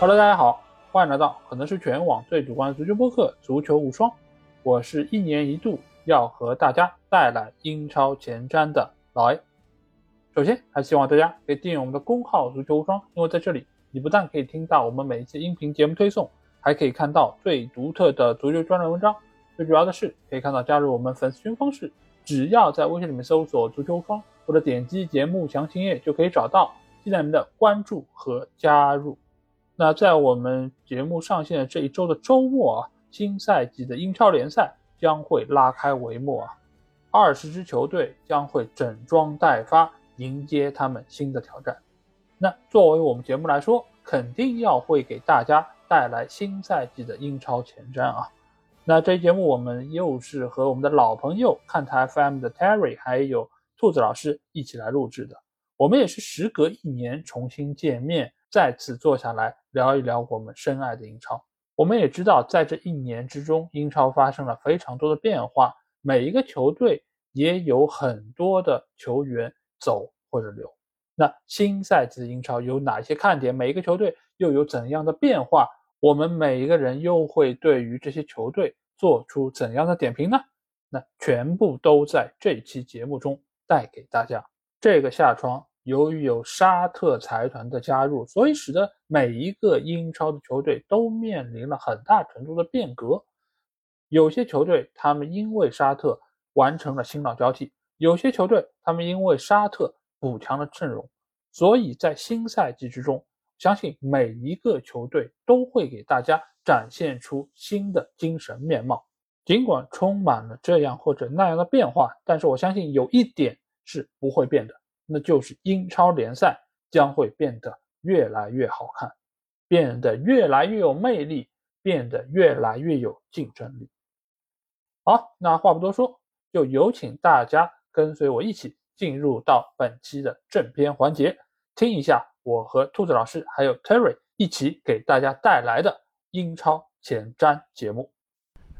Hello，大家好，欢迎来到可能是全网最主观的足球播客《足球无双》，我是一年一度要和大家带来英超前瞻的老 A。首先，还希望大家可以订阅我们的公号“足球无双”，因为在这里，你不但可以听到我们每一期音频节目推送，还可以看到最独特的足球专栏文章。最主要的是，可以看到加入我们粉丝群方式，只要在微信里面搜索“足球无双”或者点击节目详情页就可以找到。期待你们的关注和加入。那在我们节目上线的这一周的周末啊，新赛季的英超联赛将会拉开帷幕啊，二十支球队将会整装待发，迎接他们新的挑战。那作为我们节目来说，肯定要会给大家带来新赛季的英超前瞻啊。那这期节目我们又是和我们的老朋友看台 FM 的 Terry 还有兔子老师一起来录制的。我们也是时隔一年重新见面，再次坐下来聊一聊我们深爱的英超。我们也知道，在这一年之中，英超发生了非常多的变化，每一个球队也有很多的球员走或者留。那新赛季的英超有哪些看点？每一个球队又有怎样的变化？我们每一个人又会对于这些球队做出怎样的点评呢？那全部都在这期节目中带给大家。这个下窗。由于有沙特财团的加入，所以使得每一个英超的球队都面临了很大程度的变革。有些球队他们因为沙特完成了新老交替，有些球队他们因为沙特补强了阵容，所以在新赛季之中，相信每一个球队都会给大家展现出新的精神面貌。尽管充满了这样或者那样的变化，但是我相信有一点是不会变的。那就是英超联赛将会变得越来越好看，变得越来越有魅力，变得越来越有竞争力。好，那话不多说，就有请大家跟随我一起进入到本期的正片环节，听一下我和兔子老师还有 Terry 一起给大家带来的英超前瞻节目。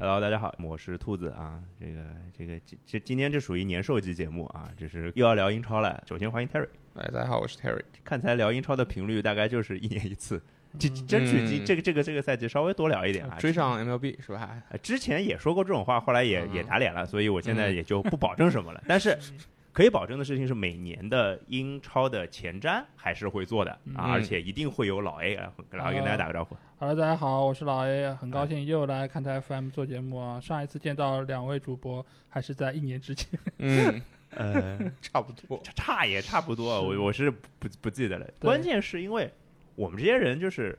Hello，大家好，我是兔子啊。这个这个这今天这属于年兽级节目啊，这是又要聊英超了。首先欢迎 Terry，哎，大家好，我是 Terry。看才聊英超的频率大概就是一年一次，争争取今这个这个这个赛季稍微多聊一点啊，追上 MLB 是吧？之前也说过这种话，后来也也打脸了，所以我现在也就不保证什么了。但是。可以保证的事情是，每年的英超的前瞻还是会做的啊，而且一定会有老 A 啊，老 A 跟大家打个招呼。Hello，大家好，我是老 A，很高兴又来看台 FM 做节目啊。上一次见到两位主播还是在一年之前，嗯，呃，差不多，差也差不多，我我是不不记得了。关键是因为我们这些人就是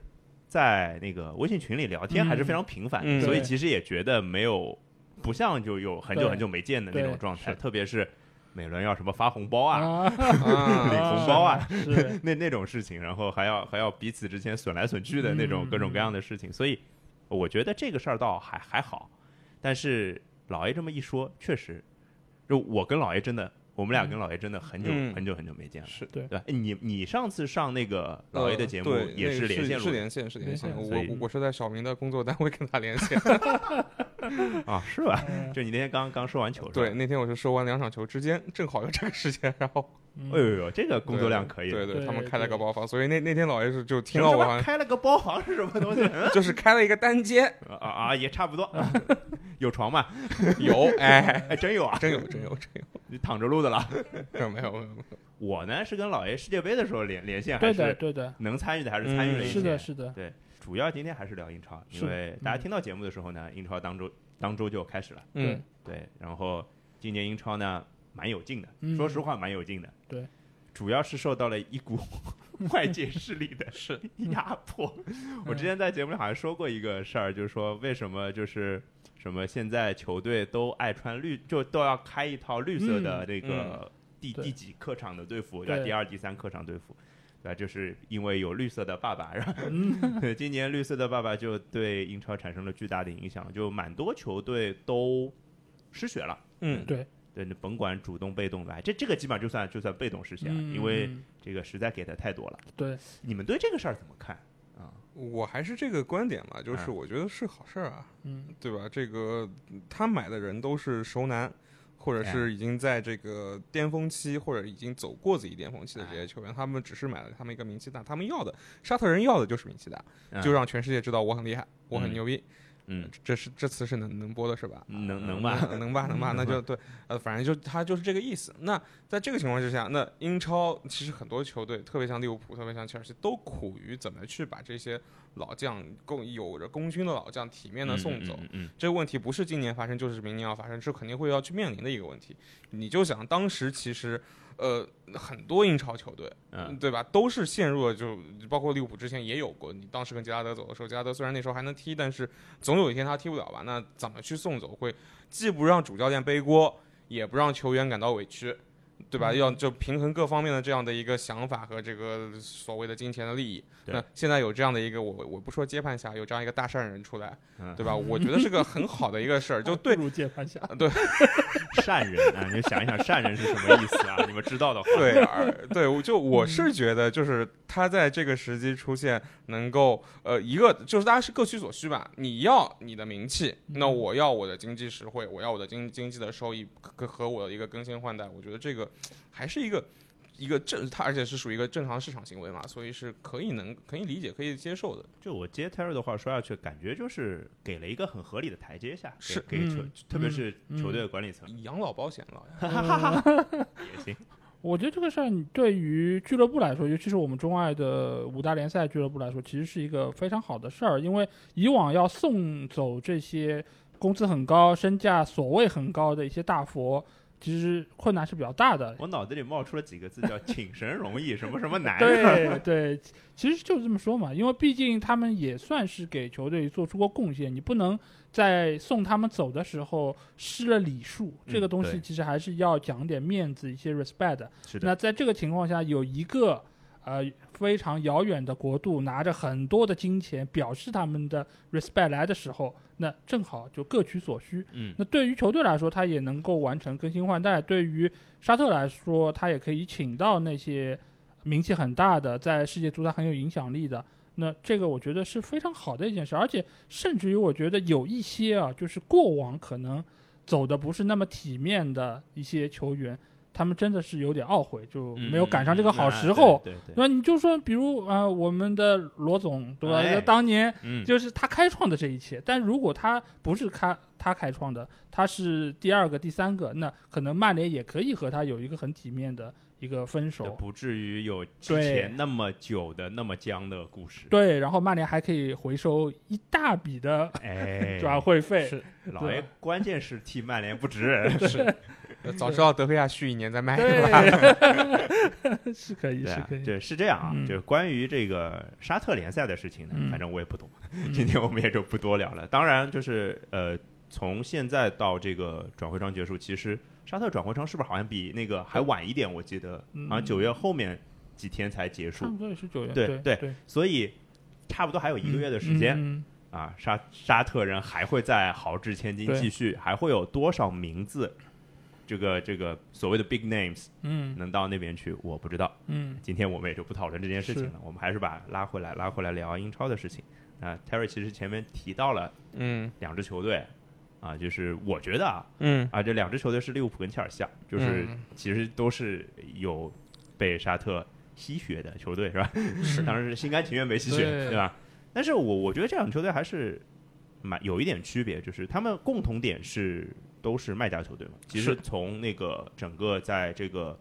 在那个微信群里聊天还是非常频繁，所以其实也觉得没有不像就有很久很久没见的那种状态，特别是。每轮要什么发红包啊，领红包啊，那那种事情，然后还要还要彼此之间损来损去的那种各种各样的事情，所以我觉得这个事儿倒还还好。但是老爷这么一说，确实，就我跟老爷真的。我们俩跟老爷真的很久很久很久没见了，是对对。你你上次上那个老爷的节目也是连线，是连线是连线。我我是在小明的工作单位跟他连线 啊，是吧？就你那天刚刚说完球，对，那天我是说完两场球之间正好有这个时间，然后哎呦呦，这个工作量可以。对对，他们开了个包房，所以那那天老爷是就听到我开了个包房是什么东西？就是开了一个单间 啊啊，也差不多。有床吗？有，哎，还真有啊，真有，真有，真有。你躺着录的了？没有，没有，没有。我呢是跟老爷世界杯的时候连连线，对的，对的，能参与的还是参与了一些。是的，是的。对，主要今天还是聊英超，因为大家听到节目的时候呢，英超当周当周就开始了。嗯，对。然后今年英超呢蛮有劲的，说实话蛮有劲的。对，主要是受到了一股 外界势力的 是压迫。我之前在节目里好像说过一个事儿，就是说为什么就是。什么？现在球队都爱穿绿，就都要开一套绿色的那个第第几客场的队服，叫第二、第三客场队服，对就是因为有绿色的爸爸，然后 今年绿色的爸爸就对英超产生了巨大的影响，就蛮多球队都失血了。嗯，对对，你甭管主动被动的，这这个基本上就算就算被动失血了，因为这个实在给的太多了。对，你们对这个事儿怎么看？我还是这个观点嘛，就是我觉得是好事儿啊，嗯，对吧？这个他买的人都是熟男，或者是已经在这个巅峰期，或者已经走过自己巅峰期的这些球员，他们只是买了他们一个名气大，他们要的沙特人要的就是名气大，就让全世界知道我很厉害，我很牛逼。嗯，这是这次是能能播的是吧？能能吧，能吧，能吧，那就对，呃，反正就他就是这个意思。那在这个情况之下，那英超其实很多球队，特别像利物浦，特别像切尔西，都苦于怎么去把这些老将，共有着功勋的老将体面的送走。嗯，这个问题不是今年发生，就是明年要发生，是肯定会要去面临的一个问题。你就想当时其实。呃，很多英超球队，嗯，对吧，都是陷入了，就包括利物浦之前也有过。你当时跟杰拉德走的时候，杰拉德虽然那时候还能踢，但是总有一天他踢不了吧？那怎么去送走？会既不让主教练背锅，也不让球员感到委屈。对吧？要就平衡各方面的这样的一个想法和这个所谓的金钱的利益。那现在有这样的一个我我不说接盘侠，有这样一个大善人出来，对吧？我觉得是个很好的一个事儿，就对。接盘侠。对，善人啊，你想一想善人是什么意思啊？你们知道的话。对，对，就我是觉得，就是他在这个时机出现，能够呃一个就是大家是各取所需吧。你要你的名气，那我要我的经济实惠，我要我的经经济的收益和和我的一个更新换代。我觉得这个。还是一个一个正，它而且是属于一个正常市场行为嘛，所以是可以能可以理解可以接受的。就我接 Terry 的话说下去，感觉就是给了一个很合理的台阶下，是给球，特别是球队的管理层，养老保险了也行。我觉得这个事儿对于俱乐部来说，尤其是我们中外的五大联赛俱乐部来说，其实是一个非常好的事儿，因为以往要送走这些工资很高、身价所谓很高的一些大佛。其实困难是比较大的。我脑子里冒出了几个字，叫 “请神容易，什么什么难”。对对，其实就是这么说嘛，因为毕竟他们也算是给球队做出过贡献，你不能在送他们走的时候失了礼数。这个东西其实还是要讲点面子，一些 respect。那在这个情况下，有一个。呃，非常遥远的国度拿着很多的金钱表示他们的 respect 来的时候，那正好就各取所需。嗯，那对于球队来说，他也能够完成更新换代；对于沙特来说，他也可以请到那些名气很大的、在世界足坛很有影响力的。那这个我觉得是非常好的一件事，而且甚至于我觉得有一些啊，就是过往可能走的不是那么体面的一些球员。他们真的是有点懊悔，就没有赶上这个好时候。那你就说，比如啊，我们的罗总，对吧？当年就是他开创的这一切。但如果他不是开他开创的，他是第二个、第三个，那可能曼联也可以和他有一个很体面的一个分手，不至于有之前那么久的那么僵的故事。对，然后曼联还可以回收一大笔的 转会费。是，老爷，关键是替曼联不值。是。早知道德赫亚续一年再卖了，是可以，是可以，对，是这样啊。就是关于这个沙特联赛的事情呢，反正我也不懂，今天我们也就不多聊了。当然，就是呃，从现在到这个转会窗结束，其实沙特转会窗是不是好像比那个还晚一点？我记得好像九月后面几天才结束，差不多也是九月，对对，所以差不多还有一个月的时间啊。沙沙特人还会在豪掷千金继续，还会有多少名字？这个这个所谓的 big names，嗯，能到那边去，我不知道。嗯，今天我们也就不讨论这件事情了，我们还是把拉回来，拉回来聊英超的事情。啊，Terry 其实前面提到了，嗯，两支球队，啊，就是我觉得啊，嗯，啊，这两支球队是利物浦跟切尔西，就是其实都是有被沙特吸血的球队，是吧？是，当然是心甘情愿被吸血，对吧？但是我我觉得这两支球队还是蛮有一点区别，就是他们共同点是。都是卖家球队嘛？其实从那个整个在这个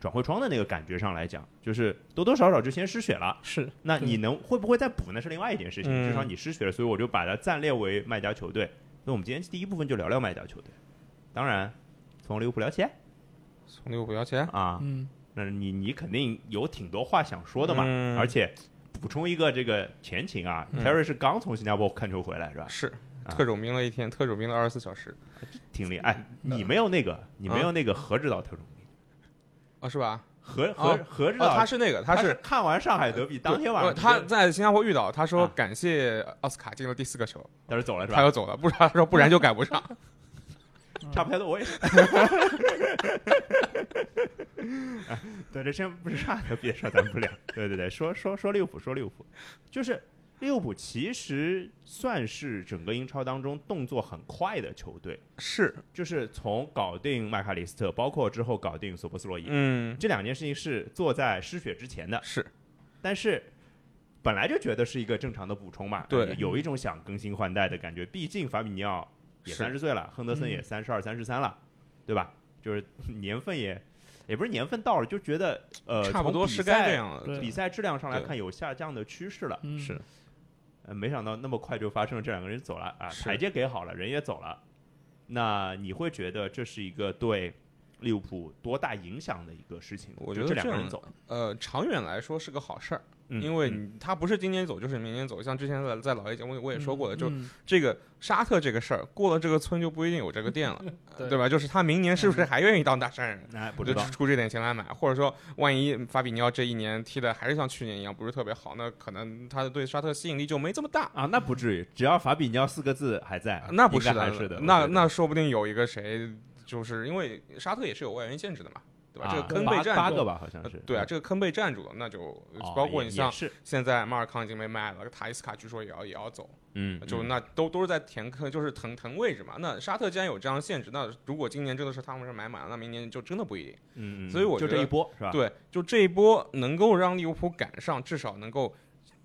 转会窗的那个感觉上来讲，就是多多少少就先失血了。是，那你能会不会再补？那是另外一件事情。至少你失血了，所以我就把它暂列为卖家球队。那我们今天第一部分就聊聊卖家球队。当然，从利物浦聊起。从利物浦聊起啊？嗯，那你你肯定有挺多话想说的嘛？而且补充一个这个前情啊，Terry 是刚从新加坡看球回来是吧？是。特种兵了一天，特种兵了二十四小时，挺厉害。你没有那个，你没有那个何指导特种兵啊？是吧？何何何指导？他是那个，他是看完上海德比当天晚上，他在新加坡遇到，他说感谢奥斯卡进了第四个球，他说走了是吧？他又走了，不然他说不然就赶不上。差不太多，我也是。对，这先不是差德比的事，咱们不聊。对对对，说说说利物浦，说利物浦，就是利物浦其实算是整个英超当中动作很快的球队，是，就是从搞定麦卡利斯特，包括之后搞定索博斯洛伊，嗯，这两件事情是做在失血之前的，是，但是本来就觉得是一个正常的补充嘛，对，有一种想更新换代的感觉，毕竟法比尼奥也三十岁了，亨德森也三十二、三十三了，对吧？就是年份也。也不是年份到了，就觉得呃，差不多是该这样了。比赛质量上来看，有下降的趋势了。是，呃，没想到那么快就发生了，这两个人走了啊，台阶给好了，人也走了。那你会觉得这是一个对利物浦多大影响的一个事情？我觉得这两个人走，呃，长远来说是个好事儿。因为他不是今年走就是明年走，像之前在在老爷节目里我也说过的，就这个沙特这个事儿过了这个村就不一定有这个店了，对吧？就是他明年是不是还愿意当大山人？哎，不就出这点钱来买，或者说万一法比尼奥这一年踢的还是像去年一样不是特别好，那可能他对沙特吸引力就没这么大啊。那不至于，只要法比尼奥四个字还在，那不是是的，那那说不定有一个谁，就是因为沙特也是有外援限制的嘛。对吧？这个坑被占八个吧，好像是。对啊，这个坑被占住了，那就包括你像现在马尔康已经被卖了，塔伊斯卡据说也要也要走，嗯，就那都都是在填坑，就是腾腾位置嘛。那沙特既然有这样的限制，那如果今年真的是他们是买满了，那明年就真的不一定。嗯，所以我就这一波是吧？对，就这一波能够让利物浦赶上，至少能够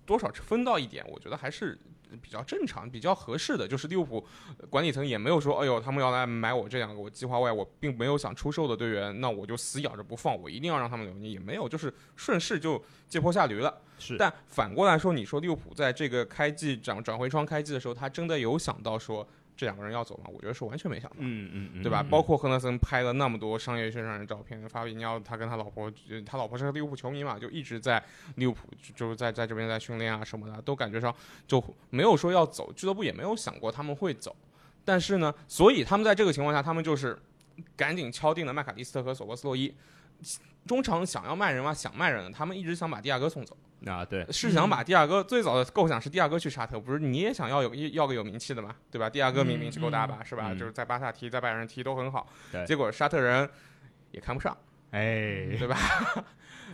多少分到一点，我觉得还是。比较正常、比较合适的，就是利物浦管理层也没有说，哎呦，他们要来买我这两个，我计划外我并没有想出售的队员，那我就死咬着不放，我一定要让他们留。你也没有，就是顺势就借坡下驴了。是，但反过来说，你说利物浦在这个开季转转会窗开季的时候，他真的有想到说。这两个人要走吗？我觉得是完全没想到，嗯嗯嗯，对吧？包括亨德森拍了那么多商业宣传的照片，法比尼奥他跟他老婆，他老婆是利物浦球迷嘛，就一直在利物浦，就是在在这边在训练啊什么的，都感觉上就没有说要走，俱乐部也没有想过他们会走，但是呢，所以他们在这个情况下，他们就是赶紧敲定了麦卡利斯特和索博斯洛伊，中场想要卖人吗？想卖人，他们一直想把蒂亚戈送走。啊，对，是想把第二个最早的构想是蒂亚戈去沙特，不是你也想要有要个有名气的嘛，对吧？蒂亚戈名名气够大吧，是吧？就是在巴萨踢，在拜仁踢都很好，结果沙特人也看不上，哎，对吧？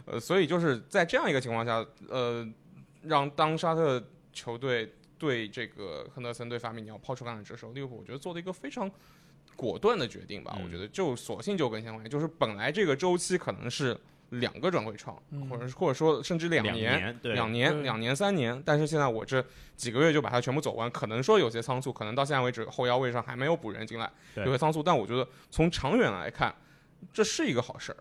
呃，所以就是在这样一个情况下，呃，让当沙特球队对这个亨德森对法米尼奥抛出橄榄枝的时候，利物浦我觉得做了一个非常果断的决定吧，我觉得就索性就跟相关，就是本来这个周期可能是。两个转会窗，或者或者说甚至两年，两。年，两年三年，但是现在我这几个月就把它全部走完，可能说有些仓促，可能到现在为止后腰位上还没有补人进来，有些仓促，但我觉得从长远来看，这是一个好事儿，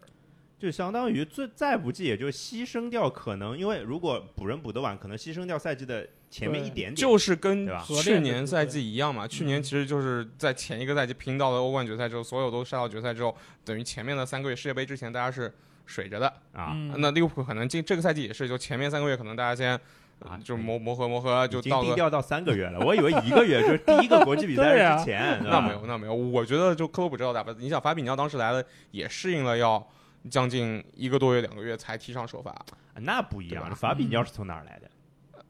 就相当于最再不济也就牺牲掉可能，因为如果补人补得晚，可能牺牲掉赛季的前面一点点，就是跟去年赛季一样嘛，去年其实就是在前一个赛季拼到了欧冠决赛之后，所有都杀到决赛之后，等于前面的三个月世界杯之前大家是。水着的啊，那利物浦可能进这个赛季也是，就前面三个月可能大家先啊，就磨磨合磨合，就到低调到三个月了。我以为一个月就是第一个国际比赛 之前，那没有那没有。我觉得就克洛普知道打吧，你想法比尼奥当时来了也适应了要将近一个多月两个月才踢上首发，那不一样。法比尼奥是从哪儿来的？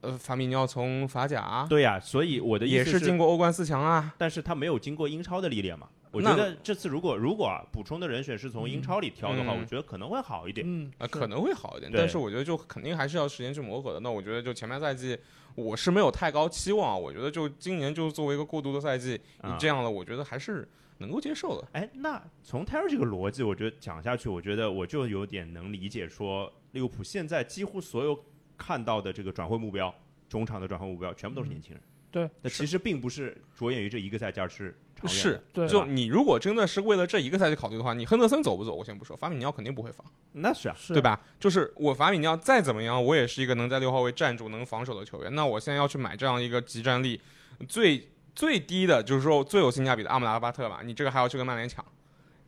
呃，法米尼奥从法甲。对呀，所以我的也是经过欧冠四强啊，但是他没有经过英超的历练嘛。我觉得这次如果如果啊补充的人选是从英超里挑的话，我觉得可能会好一点。嗯，啊，可能会好一点。但是我觉得就肯定还是要时间去磨合的。那我觉得就前半赛季我是没有太高期望。我觉得就今年就作为一个过渡的赛季，你这样的我觉得还是能够接受的。哎，那从泰尔这个逻辑，我觉得讲下去，我觉得我就有点能理解说利物浦现在几乎所有看到的这个转会目标，中场的转会目标全部都是年轻人。对，那其实并不是着眼于这一个赛季，而是。是，就你如果真的是为了这一个赛季考虑的话，你亨德森走不走，我先不说，法米尼奥肯定不会放，那是啊，对吧？就是我法米尼奥再怎么样，我也是一个能在六号位站住、能防守的球员。那我现在要去买这样一个集战力最最低的，就是说最有性价比的阿姆拉巴特吧？你这个还要去跟曼联抢，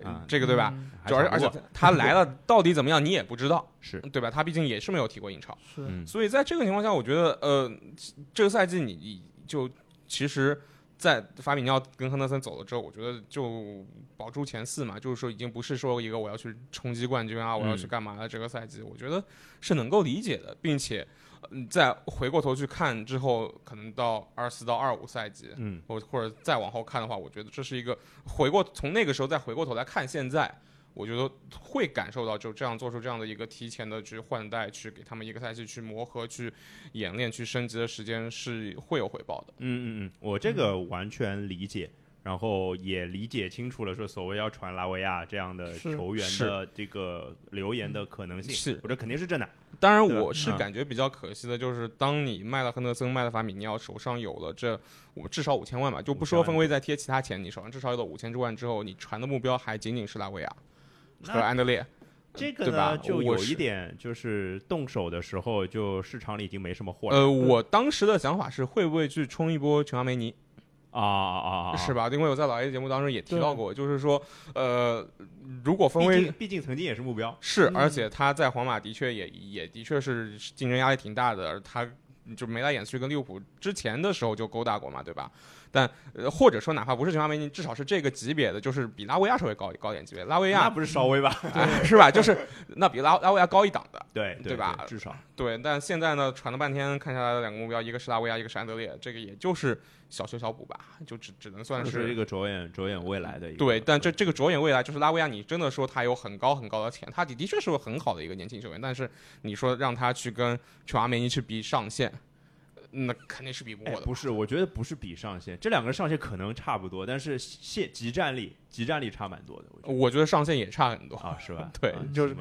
啊，这个对吧？主要是而且他来了到底怎么样，你也不知道，是对吧？他毕竟也是没有踢过英超，是，所以在这个情况下，我觉得呃，这个赛季你就其实。在法比尼奥跟亨德森走了之后，我觉得就保住前四嘛，就是说已经不是说一个我要去冲击冠军啊，我要去干嘛的这个赛季，我觉得是能够理解的，并且，嗯，再回过头去看之后，可能到二四到二五赛季，嗯，或或者再往后看的话，我觉得这是一个回过从那个时候再回过头来看现在，我觉得会感受到就这样做出这样的一个提前的去换代，去给他们一个赛季去磨合、去演练、去升级的时间是会有回报的。嗯嗯嗯，我这个完全理解。然后也理解清楚了，说所谓要传拉维亚这样的球员的这个留言的可能性，是我这肯定是真的。当然，我是感觉比较可惜的，就是当你卖了亨德森、卖了法米尼奥，手上有了这我至少五千万吧，就不说分威再贴其他钱，你手上至少有了五千之万之后，你传的目标还仅仅是拉维亚和安德烈，这个呢就有一点就是动手的时候，就市场里已经没什么货了。呃，我当时的想法是会不会去冲一波琼阿梅尼。啊啊啊！是吧？因为我在老 A 节目当中也提到过，就是说，呃，如果分为，毕竟曾经也是目标，是，而且他在皇马的确也也的确是竞争压力挺大的，他就没来演去跟利物浦之前的时候就勾搭过嘛，对吧？但呃，或者说哪怕不是全华梅尼，至少是这个级别的，就是比拉维亚稍微高高点级别，拉维亚那不是稍微吧？是吧？就是那比拉拉维亚高一档的，对对吧？至少对。但现在呢，传了半天，看下来的两个目标，一个是拉维亚，一个是安德烈，这个也就是。小修小补吧，就只只能算是一个着眼着眼未来的。对，但这这个着眼未来，就是拉维亚，你真的说他有很高很高的钱，他的的确是个很好的一个年轻球员。但是你说让他去跟全华梅尼去比上限，那肯定是比不过的。不是，我觉得不是比上限，这两个上限可能差不多，但是限集战力集战力差蛮多的。我觉得上限也差很多啊，是吧？对，就是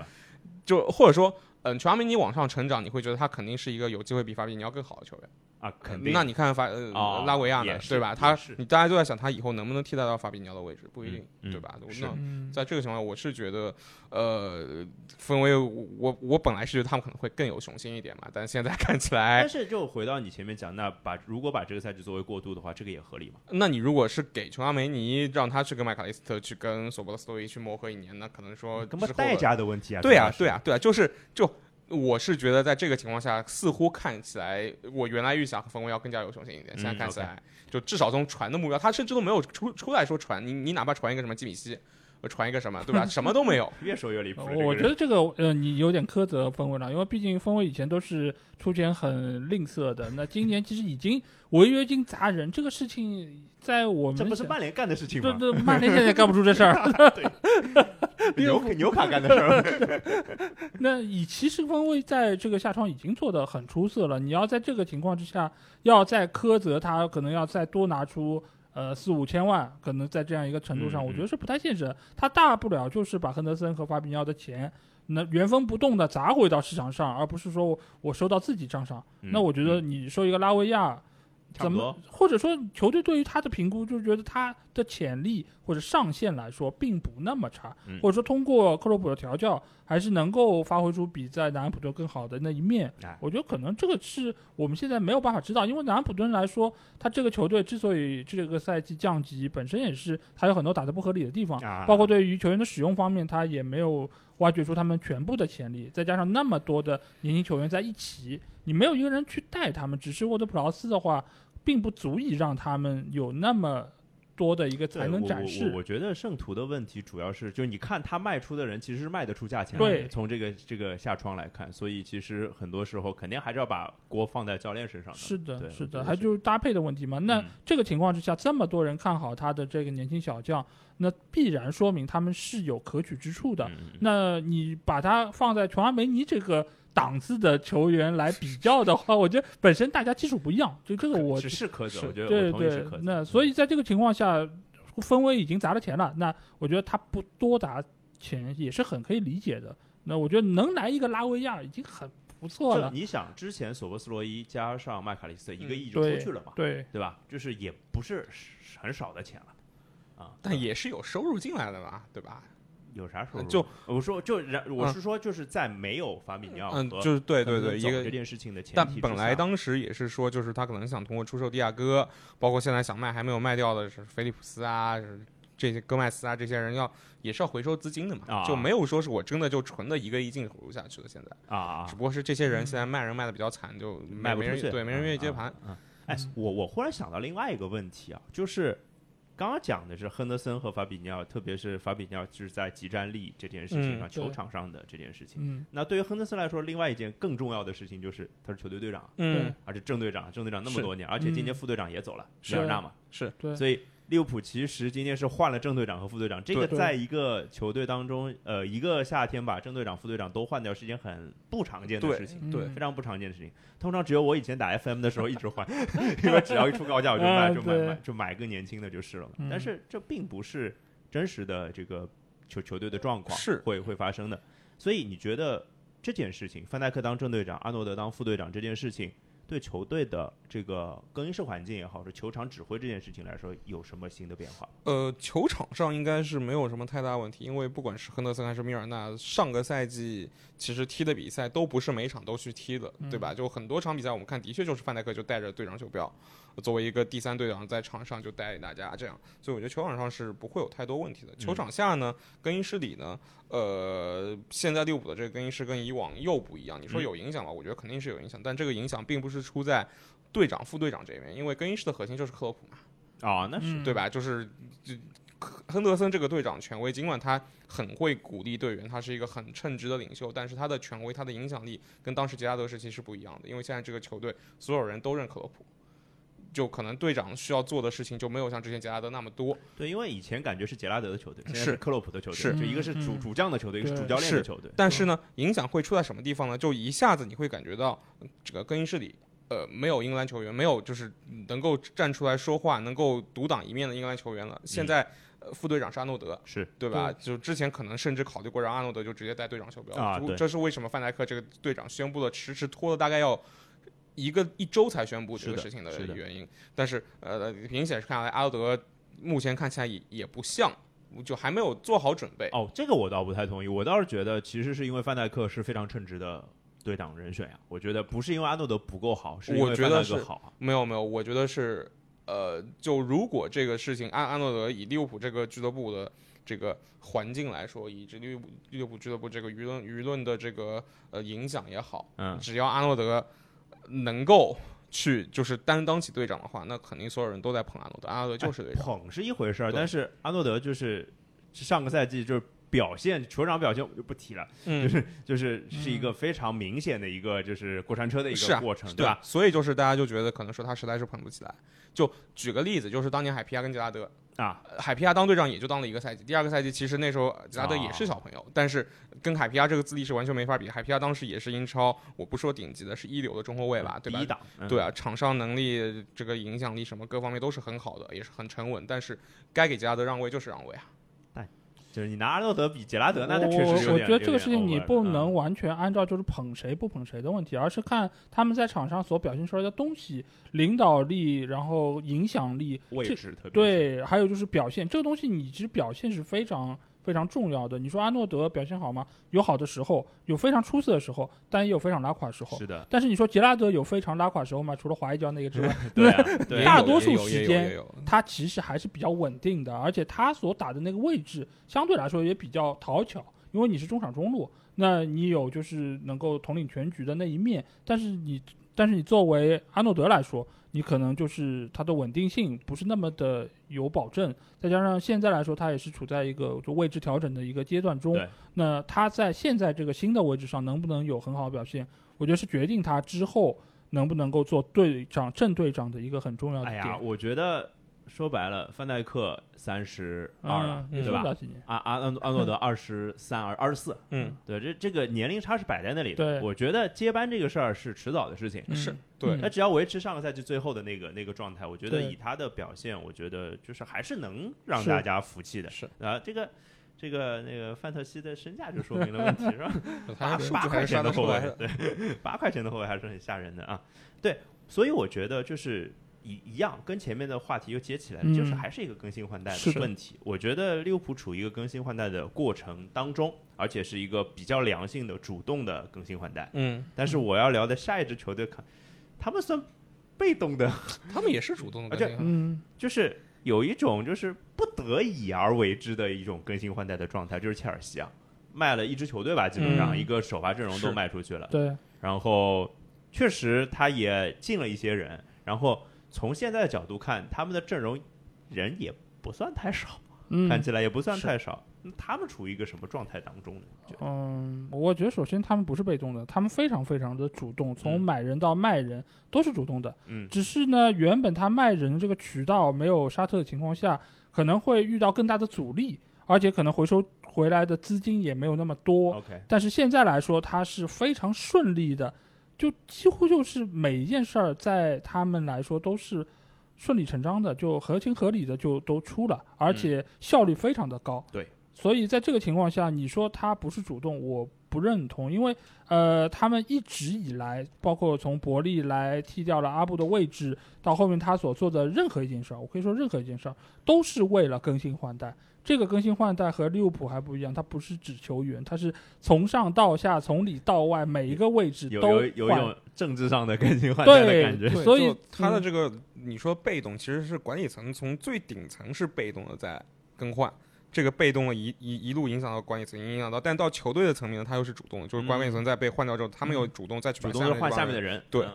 就或者说，嗯，琼阿梅尼往上成长，你会觉得他肯定是一个有机会比法比你要更好的球员。啊，肯定。那你看法呃拉维亚呢，对吧？他你大家都在想他以后能不能替代到法比尼奥的位置，不一定，对吧？那在这个情况下，我是觉得，呃，分为我我本来是觉得他们可能会更有雄心一点嘛，但现在看起来。但是就回到你前面讲，那把如果把这个赛季作为过渡的话，这个也合理嘛？那你如果是给琼阿梅尼让他去跟麦卡利斯特去跟索博斯托伊去磨合一年，那可能说什么代价的问题啊？对啊，对啊，对啊，就是就。我是觉得在这个情况下，似乎看起来我原来预想和冯威要更加有雄心一点。现在看起来，就至少从传的目标，他甚至都没有出出来说传。你你哪怕传一个什么基米希，传一个什么，对吧？什么都没有。越说越离谱。我觉得这个呃，你有点苛责风威了，因为毕竟风威以前都是出钱很吝啬的。那今年其实已经违约金砸人这个事情，在我们这不是曼联干的事情吗？对对，曼联现在干不出这事儿。纽纽卡干的事儿，那以骑士方位在这个下窗已经做的很出色了。你要在这个情况之下，要再苛责他，可能要再多拿出呃四五千万，可能在这样一个程度上，我觉得是不太现实。他大不了就是把亨德森和法比尼奥的钱，那原封不动的砸回到市场上，而不是说我收到自己账上。那我觉得你收一个拉维亚。怎么？或者说，球队对于他的评估，就是觉得他的潜力或者上限来说，并不那么差，或者说通过克洛普的调教，还是能够发挥出比在南安普顿更好的那一面。我觉得可能这个是我们现在没有办法知道，因为南安普顿来说，他这个球队之所以这个赛季降级，本身也是他有很多打的不合理的地方，包括对于球员的使用方面，他也没有挖掘出他们全部的潜力，再加上那么多的年轻球员在一起。你没有一个人去带他们，只是沃德普劳斯的话，并不足以让他们有那么多的一个才能展示。我觉得圣徒的问题主要是，就是你看他卖出的人其实是卖得出价钱。对，从这个这个下窗来看，所以其实很多时候肯定还是要把锅放在教练身上的。是的，是的，还就是搭配的问题嘛。那这个情况之下，这么多人看好他的这个年轻小将，那必然说明他们是有可取之处的。那你把它放在琼阿梅尼这个。档次的球员来比较的话，我觉得本身大家技术不一样，就这个我是是可责，我觉得对对。那所以在这个情况下，分威已经砸了钱了，那我觉得他不多砸钱也是很可以理解的。那我觉得能来一个拉维亚已经很不错了。你想，之前索博斯洛伊加上麦卡利斯特一个亿就出去了嘛？对对吧？就是也不是很少的钱了啊，但也是有收入进来的嘛，对吧？有啥说？就我说，就然我是说，就是在没有法比尼奥嗯，就是对对对，一个这件事情的前提。但本来当时也是说，就是他可能想通过出售迪亚哥，包括现在想卖还没有卖掉的是菲利普斯啊，这些戈麦斯啊，这些人要也是要回收资金的嘛，就没有说是我真的就纯的一个一进投入下去了。现在啊，只不过是这些人现在卖人卖的比较惨，就卖不出去，对，没人愿意接盘。哎，我我忽然想到另外一个问题啊，就是。刚刚讲的是亨德森和法比尼奥，特别是法比尼奥就是在集战力这件事情上，球场上的这件事情。嗯，那对于亨德森来说，另外一件更重要的事情就是他是球队队长，嗯，而且正队长，正队长那么多年，而且今年副队长也走了，米尔纳嘛，是。对，所以利物浦其实今天是换了正队长和副队长，这个在一个球队当中，呃，一个夏天把正队长、副队长都换掉是一件很不常见的事情，对，非常不常见的事情。通常只有我以前打 FM 的时候一直换，因为只要一出高价我就买，就买买就买个年轻的就是了。但是这并不是真实的这个球球队的状况是会会发生的。所以你觉得这件事情，范戴克当正队长，阿诺德当副队长这件事情？对球队的这个更衣室环境也好，是球场指挥这件事情来说，有什么新的变化？呃，球场上应该是没有什么太大问题，因为不管是亨德森还是米尔纳，上个赛季其实踢的比赛都不是每场都去踢的，对吧？就很多场比赛我们看，的确就是范戴克就带着队长袖标。作为一个第三队长，在场上就带领大家这样，所以我觉得球场上是不会有太多问题的。球场下呢，更衣室里呢，呃，现在利物浦的这个更衣室跟以往又不一样。你说有影响吗？我觉得肯定是有影响，但这个影响并不是出在队长、副队长这边，因为更衣室的核心就是克洛普嘛。啊，那是对吧？就是就亨德森这个队长权威，尽管他很会鼓励队员，他是一个很称职的领袖，但是他的权威、他的影响力跟当时杰拉德时期是不一样的，因为现在这个球队所有人都认克洛普。就可能队长需要做的事情就没有像之前杰拉德那么多。对，因为以前感觉是杰拉德的球队，是克洛普的球队，是就一个是主主将的球队，一个是主教练的球队。但是呢，影响会出在什么地方呢？就一下子你会感觉到这个更衣室里，呃，没有英格兰球员，没有就是能够站出来说话、能够独当一面的英格兰球员了。现在，呃，副队长是阿诺德，是对吧？就之前可能甚至考虑过让阿诺德就直接带队长袖标啊。这是为什么范戴克这个队长宣布了迟迟拖了大概要。一个一周才宣布这个事情的原因，但是呃，明显是看来阿诺德目前看起来也也不像，就还没有做好准备。哦，这个我倒不太同意，我倒是觉得其实是因为范戴克是非常称职的队长人选呀。我觉得不是因为阿诺德不够好，是因为范戴克好。没有没有，我觉得是呃，就如果这个事情按阿诺德以利物浦这个俱乐部的这个环境来说，以利物利物浦俱乐部这个舆论舆论的这个呃影响也好，嗯，只要阿诺德。能够去就是担当起队长的话，那肯定所有人都在捧阿诺德。阿诺德就是，捧是一回事儿，但是阿诺德就是上个赛季就是表现球场表现我就不提了，就是就是是一个非常明显的一个就是过山车的一个过程，对吧？所以就是大家就觉得可能说他实在是捧不起来。就举个例子，就是当年海皮亚跟杰拉德。啊，海皮亚当队长也就当了一个赛季，第二个赛季其实那时候杰拉德也是小朋友，但是跟海皮亚这个资历是完全没法比。海皮亚当时也是英超，我不说顶级的，是一流的中后卫吧，对吧？一档，对啊，场上能力、这个影响力什么各方面都是很好的，也是很沉稳。但是该给杰拉德让位就是让位啊。就是你拿阿诺德比杰拉德，那他确实我我觉得这个事情你不能完全按照就是捧谁不捧谁的问题，而是看他们在场上所表现出来的东西，领导力，然后影响力，位置特别对，还有就是表现，这个东西你其实表现是非常。非常重要的，你说阿诺德表现好吗？有好的时候，有非常出色的时候，但也有非常拉垮的时候。是的。但是你说杰拉德有非常拉垮时候吗？除了滑一跤那个之外，对，大多数时间他其实还是比较稳定的，而且他所打的那个位置相对来说也比较讨巧，因为你是中场中路，那你有就是能够统领全局的那一面，但是你，但是你作为阿诺德来说。你可能就是它的稳定性不是那么的有保证，再加上现在来说，它也是处在一个就位置调整的一个阶段中。那它在现在这个新的位置上能不能有很好的表现，我觉得是决定它之后能不能够做队长、正队长的一个很重要的点。哎呀，我觉得。说白了，范戴克三十二了，对吧？阿阿阿阿诺德二十三二二十四，嗯，对，这这个年龄差是摆在那里的。我觉得接班这个事儿是迟早的事情，是对。他只要维持上个赛季最后的那个那个状态，我觉得以他的表现，我觉得就是还是能让大家服气的。是啊，这个这个那个范特西的身价就说明了问题，是吧？八八块钱的后卫，对，八块钱的后卫还是很吓人的啊。对，所以我觉得就是。一一样，跟前面的话题又接起来了，就是还是一个更新换代的问题。我觉得利物浦处于一个更新换代的过程当中，而且是一个比较良性的、主动的更新换代。嗯，但是我要聊的下一支球队，看他们算被动的，他们也是主动的，而且嗯，就是有一种就是不得已而为之的一种更新换代的状态，就是切尔西啊，卖了一支球队吧，基本上一个首发阵容都卖出去了。对，然后确实他也进了一些人，然后。从现在的角度看，他们的阵容人也不算太少，看起来也不算太少。他们处于一个什么状态当中呢？嗯，我觉得首先他们不是被动的，他们非常非常的主动，从买人到卖人都是主动的。嗯，只是呢，原本他卖人这个渠道没有沙特的情况下，可能会遇到更大的阻力，而且可能回收回来的资金也没有那么多。OK，但是现在来说，他是非常顺利的，就几乎就是每一件事儿在他们来说都是顺理成章的，就合情合理的就都出了，而且效率非常的高。对。所以在这个情况下，你说他不是主动，我不认同，因为呃，他们一直以来，包括从伯利来踢掉了阿布的位置，到后面他所做的任何一件事儿，我可以说任何一件事儿都是为了更新换代。这个更新换代和利物浦还不一样，它不是指球员，它是从上到下，从里到外每一个位置都有有有政治上的更新换代的感觉。所以它的这个你说被动，其实是管理层从最顶层是被动的在更换。这个被动的一一一路影响到管理层，影响到，但到球队的层面呢，他又是主动的，就是管理层在被换掉之后，他们又主动再去主动换下面的人。对。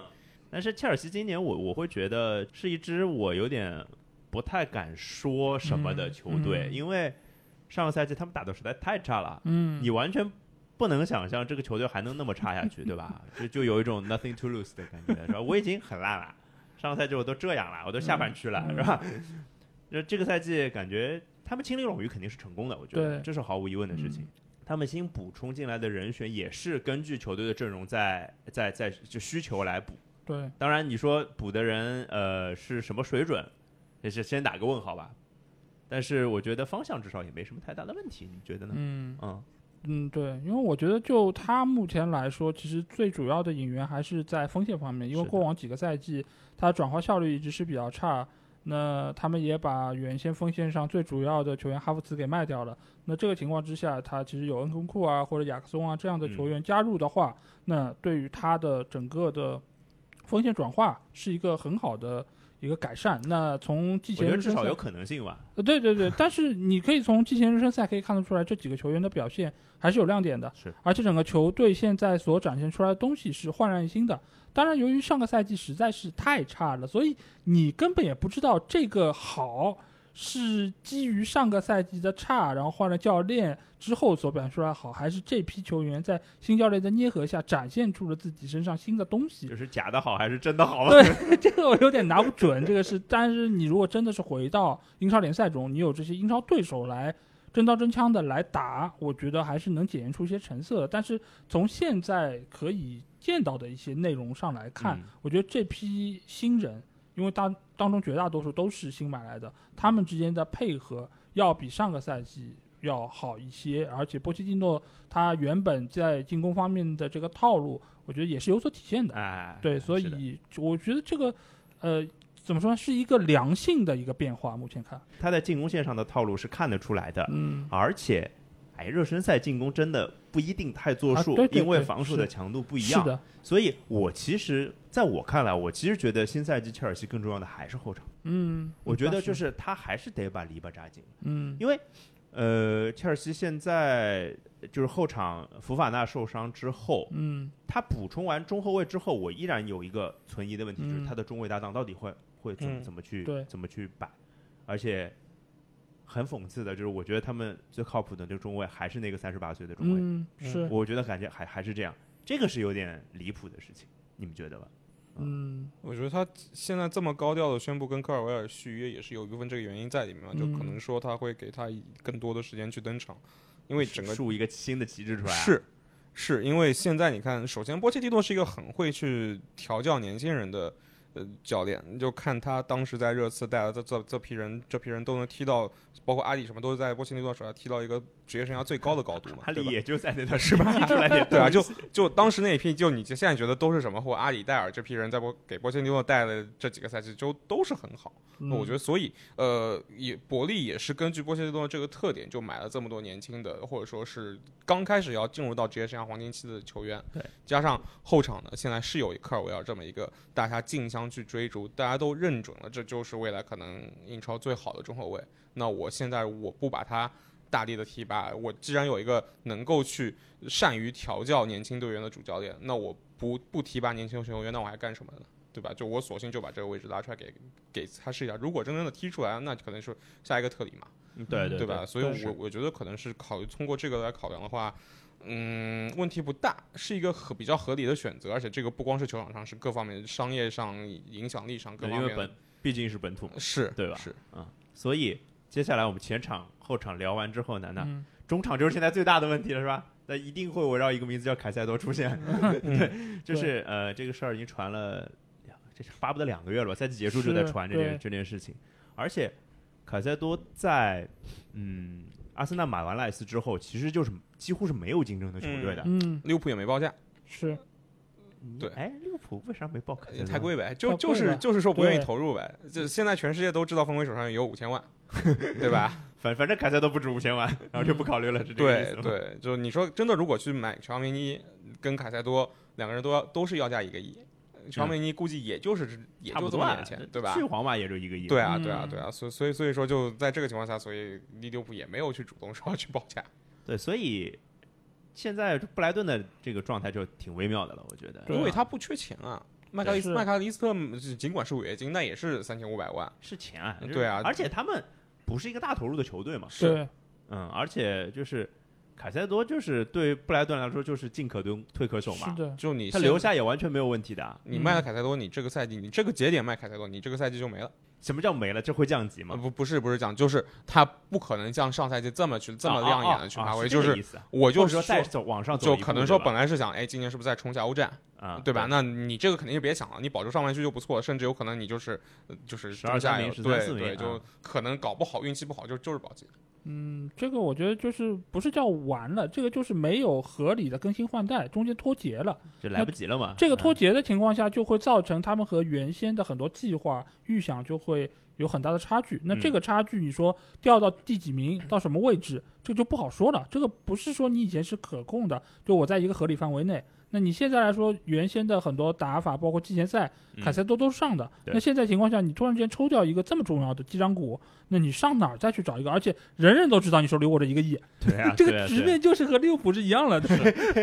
但是切尔西今年我我会觉得是一支我有点不太敢说什么的球队，因为上个赛季他们打的实在太差了。嗯。你完全不能想象这个球队还能那么差下去，对吧？就就有一种 nothing to lose 的感觉，是吧？我已经很烂了，上个赛季我都这样了，我都下半区了，是吧？那这个赛季感觉。他们清理冗余肯定是成功的，我觉得这是毫无疑问的事情。他们新补充进来的人选也是根据球队的阵容在在在就需求来补。对，当然你说补的人呃是什么水准，也是先打个问号吧。但是我觉得方向至少也没什么太大的问题，你觉得呢？嗯嗯嗯，对，因为我觉得就他目前来说，其实最主要的引援还是在锋线方面，因为过往几个赛季他转化效率一直是比较差。那他们也把原先锋线上最主要的球员哈弗茨给卖掉了。那这个情况之下，他其实有恩昆库啊或者雅克松啊这样的球员加入的话，那对于他的整个的锋线转化是一个很好的一个改善。那从季前至少有可能性吧？呃，对对对，但是你可以从季前热身赛可以看得出来，这几个球员的表现还是有亮点的。是，而且整个球队现在所展现出来的东西是焕然一新的。当然，由于上个赛季实在是太差了，所以你根本也不知道这个好是基于上个赛季的差，然后换了教练之后所表现出来好，还是这批球员在新教练的捏合下展现出了自己身上新的东西。就是假的好还是真的好？对，这个我有点拿不准。这个是，但是你如果真的是回到英超联赛中，你有这些英超对手来真刀真枪的来打，我觉得还是能检验出一些成色。但是从现在可以。见到的一些内容上来看，我觉得这批新人，因为当当中绝大多数都是新买来的，他们之间的配合要比上个赛季要好一些，而且波切蒂诺他原本在进攻方面的这个套路，我觉得也是有所体现的。哎，对，所以我觉得这个，呃，怎么说呢，是一个良性的一个变化。目前看，他在进攻线上的套路是看得出来的，嗯，而且。哎，热身赛进攻真的不一定太作数，因为防守的强度不一样。是的，所以我其实在我看来，我其实觉得新赛季切尔西更重要的还是后场。嗯，我觉得就是他还是得把篱笆扎紧。嗯，因为呃，切尔西现在就是后场福法纳受伤之后，嗯，他补充完中后卫之后，我依然有一个存疑的问题，就是他的中卫搭档到底会会怎么怎么去怎么去摆，而且。很讽刺的就是，我觉得他们最靠谱的这个中卫还是那个三十八岁的中卫。嗯，是。我觉得感觉还还是这样，这个是有点离谱的事情，你们觉得吧？嗯，我觉得他现在这么高调的宣布跟科尔维尔续约，也是有一部分这个原因在里面嘛，就可能说他会给他更多的时间去登场，因为整个树一个新的旗帜出来。是，是因为现在你看，首先波切蒂诺是一个很会去调教年轻人的。呃，教练，你就看他当时在热刺带的这这这批人，这批人都能踢到，包括阿里什么都是在波切蒂诺手下踢到一个职业生涯最高的高度嘛。阿里也就在那段是吧？出来点 对啊，就就当时那一批，就你现在觉得都是什么？或阿里戴尔这批人在波给波切蒂诺带的这几个赛季，就都是很好。我觉得，所以呃，也伯利也是根据波切蒂诺这个特点，就买了这么多年轻的，或者说是刚开始要进入到职业生涯黄金期的球员。对，加上后场呢，现在是有科尔维尔这么一个大家竞相去追逐，大家都认准了，这就是未来可能英超最好的中后卫。那我现在我不把他大力的提拔，我既然有一个能够去善于调教年轻队员的主教练，那我不不提拔年轻球员，那我还干什么呢？对吧？就我索性就把这个位置拉出来给给他试一下。如果真正的踢出来，那可能是下一个特里嘛。对对对吧？所以我我觉得可能是考虑通过这个来考量的话。嗯，问题不大，是一个合比较合理的选择，而且这个不光是球场上，是各方面商业上、影响力上各方面。因为本毕竟是本土，是对吧？是啊，所以接下来我们前场、后场聊完之后呢，那中场就是现在最大的问题了，是吧？那一定会围绕一个名字叫凯塞多出现。对，就是呃，这个事儿已经传了，这是巴不得两个月了吧？赛季结束就在传这件这件事情，而且凯塞多在嗯。阿森纳买完赖斯之后，其实就是几乎是没有竞争的球队的。嗯，利物浦也没报价，是，对。哎，利物浦为啥没报？太贵呗，就就是就是说不愿意投入呗。就现在全世界都知道锋威手上有五千万，对吧？反反正凯塞都不止五千万，然后就不考虑了。对对，就你说真的，如果去买乔梅尼跟凯塞多两个人都要都是要价一个亿。乔梅尼估计也就是也就这么点钱，对吧？去皇马也就一个亿。对啊，对啊，对啊，所所以所以说就在这个情况下，所以利物浦也没有去主动说要去报价。对，所以现在布莱顿的这个状态就挺微妙的了，我觉得，因为他不缺钱啊。麦卡利斯麦卡利斯特尽管是违约金，那也是三千五百万，是钱啊。对啊，而且他们不是一个大投入的球队嘛。是，嗯，而且就是。凯塞多就是对布莱顿来说就是进可攻退可守嘛，是的，就你他留下也完全没有问题的。你卖了凯塞多，你这个赛季你这个节点卖凯塞多，你这个赛季就没了。什么叫没了？这会降级吗？不不是不是降，就是他不可能像上赛季这么去这么亮眼的去发挥。就是我就是说再走往上走，就可能说本来是想哎今年是不是再冲下欧战啊？对吧？那你这个肯定就别想了，你保住上半区就不错，甚至有可能你就是就是十二三名、十三四名，就可能搞不好运气不好就就是保级。嗯，这个我觉得就是不是叫完了，这个就是没有合理的更新换代，中间脱节了，就来不及了嘛。这个脱节的情况下，就会造成他们和原先的很多计划预想就会有很大的差距。那这个差距，你说掉到第几名，到什么位置，这就不好说了。这个不是说你以前是可控的，就我在一个合理范围内。那你现在来说，原先的很多打法，包括季前赛，凯塞多都是上的。那现在情况下，你突然之间抽掉一个这么重要的机长股，那你上哪儿再去找一个？而且人人都知道你手里握着一个亿，对啊，这个局面就是和利物浦是一样的，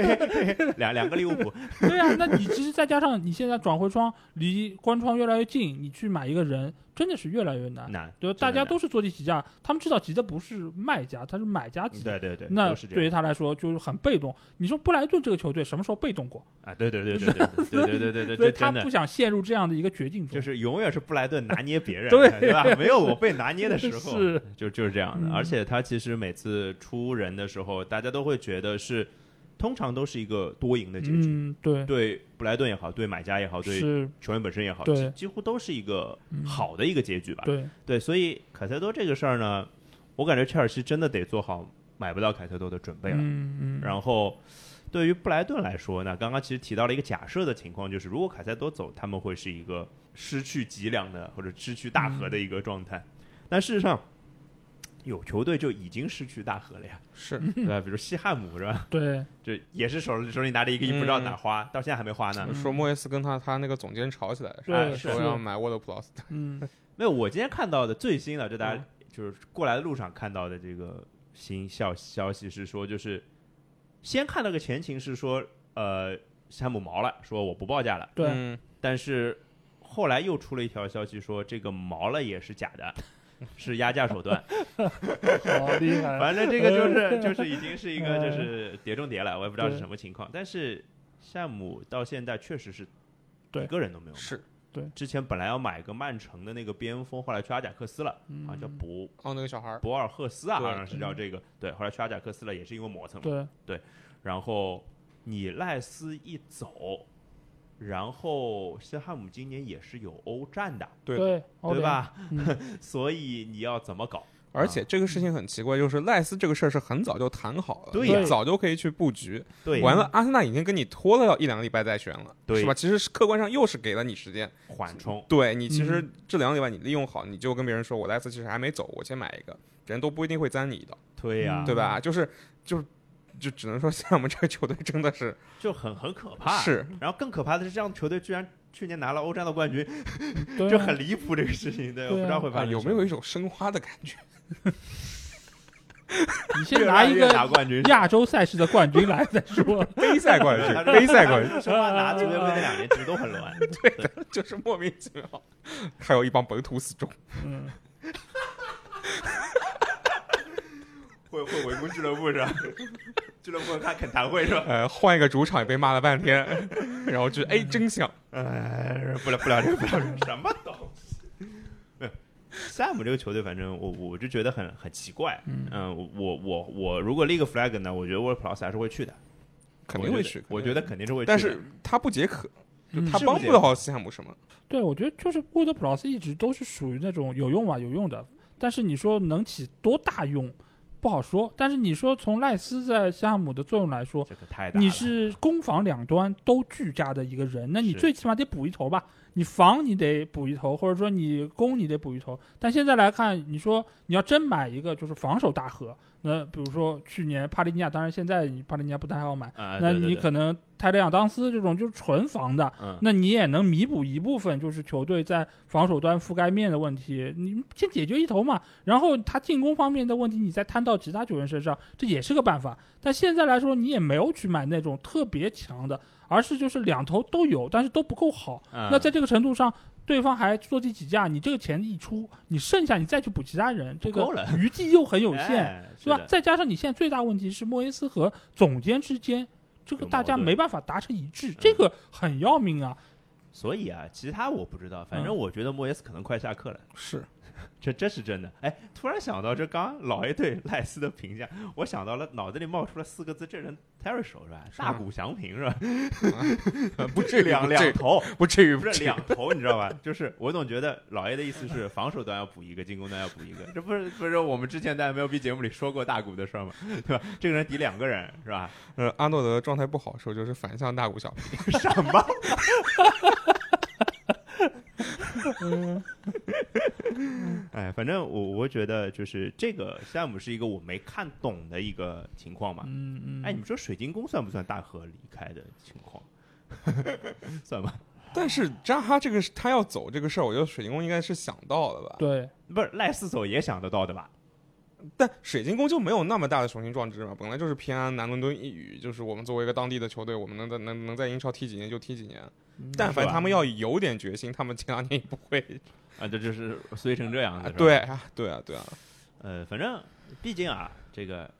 两两个利物浦。对啊，那你其实再加上你现在转会窗离关窗越来越近，你去买一个人。真的是越来越难，难对，大家都是坐地起价，他们知道急的不是卖家，他是买家急。对对对，那对于他来说就是很被动。你说布莱顿这个球队什么时候被动过？啊，对对 对对对对对对对对，所以他不想陷入这样的一个绝境中，就是永远是布莱顿拿捏别人，对对吧？没有我被拿捏的时候，是就就是这样的。而且他其实每次出人的时候，大家都会觉得是。通常都是一个多赢的结局，嗯，对，对布莱顿也好，对买家也好，对球员本身也好，对，几乎都是一个好的一个结局吧，对，对，所以凯塞多这个事儿呢，我感觉切尔西真的得做好买不到凯塞多的准备了，嗯嗯，然后对于布莱顿来说，那刚刚其实提到了一个假设的情况，就是如果凯塞多走，他们会是一个失去脊梁的或者失去大河的一个状态，但事实上。有球队就已经失去大河了呀，是 对吧？比如西汉姆是吧？对，就也是手手里拿着一个亿，不知道哪花，到现在还没花呢。说莫耶斯跟他他那个总监吵起来了，说要买沃德普劳斯。嗯，没有，我今天看到的最新的，就大家就是过来的路上看到的这个新消消息是说，就是先看到个前情是说，呃，西汉姆毛了，说我不报价了。对，但是后来又出了一条消息说，这个毛了也是假的。是压价手段，好厉害！反正这个就是 就是已经是一个就是碟中谍了，我也不知道是什么情况。但是夏姆到现在确实是一个人都没有。是对，之前本来要买个曼城的那个边锋，后来去阿贾克斯了，好像叫博哦那个小孩博尔赫斯啊，好像是叫这个。对，后来去阿贾克斯了，也是因为磨蹭。对对，然后你赖斯一走。然后西汉姆今年也是有欧战的，对对吧？所以你要怎么搞？而且这个事情很奇怪，就是赖斯这个事儿是很早就谈好了，对，早就可以去布局。对，完了，阿森纳已经跟你拖了要一两个礼拜再选了，对，是吧？其实客观上又是给了你时间缓冲。对你，其实这两个礼拜你利用好，你就跟别人说，我赖斯其实还没走，我先买一个，人都不一定会沾你的。对呀，对吧？就是就是。就只能说，像我们这个球队真的是就很很可怕。是，然后更可怕的是，这样的球队居然去年拿了欧战的冠军，就很离谱这个事情。对，我不知道会发生有没有一种申花的感觉。你先拿一个亚洲赛事的冠军来再说，杯赛冠军，杯赛冠军。申花拿足协杯那两年其实都很乱，对的，就是莫名其妙。还有一帮本土死忠。嗯。会会围攻俱乐部是吧？俱乐部开恳谈会是吧？呃，换一个主场也被骂了半天，然后就哎真香，哎，不聊不聊这个不聊这个什么东西？塞姆这个球队，反正我我就觉得很很奇怪。嗯，我我我如果立个 flag 呢，我觉得沃尔普劳斯还是会去的，肯定会去。我觉得肯定是会去，但是他不解渴，就他帮不了西汉姆什么。对，我觉得就是沃德普劳斯一直都是属于那种有用吧，有用的。但是你说能起多大用，不好说。但是你说从赖斯在西汉姆的作用来说，你是攻防两端都俱佳的一个人，那你最起码得补一头吧。你防你得补一头，或者说你攻你得补一头。但现在来看，你说你要真买一个就是防守大核，那比如说去年帕利尼亚，当然现在你帕利尼亚不太好买，那你可能泰勒·亚当斯这种就是纯防的，那你也能弥补一部分就是球队在防守端覆盖面的问题。你先解决一头嘛，然后他进攻方面的问题你再摊到其他球员身上，这也是个办法。但现在来说，你也没有去买那种特别强的。而是就是两头都有，但是都不够好。那在这个程度上，对方还坐地起价，你这个钱一出，你剩下你再去补其他人，这个余地又很有 限，是吧？再加上你现在最大问题是莫耶斯和总监之间，这个大家没办法达成一致，这个很要命啊。所以啊，其他我不知道，反正我觉得莫耶斯可能快下课了。是。这这是真的，哎，突然想到这刚老 A 对赖斯的评价，我想到了脑子里冒出了四个字，这人太熟是吧？大谷翔平是吧？不至于两两头，不至于不是两头，你知道吧？就是我总觉得老 A 的意思是防守端要补一个，进攻端要补一个，这不是不是我们之前在 MLB 节目里说过大谷的事儿吗？对吧？这个人抵两个人是吧？呃，阿诺德状态不好的时候就是反向大谷翔平，什么？嗯，哎，反正我我觉得就是这个项目是一个我没看懂的一个情况嘛。嗯嗯。哎，你们说水晶宫算不算大河离开的情况？算吧。但是扎哈这个他要走这个事儿，我觉得水晶宫应该是想到了吧？对，不是赖斯走也想得到的吧？但水晶宫就没有那么大的雄心壮志嘛，本来就是偏安南伦敦一隅，就是我们作为一个当地的球队，我们能在能能在英超踢几年就踢几年。但凡他们要有点决心，他们前两年也不会 啊，这就是衰成这样子。对啊，对啊，对啊。呃，反正毕竟啊，这个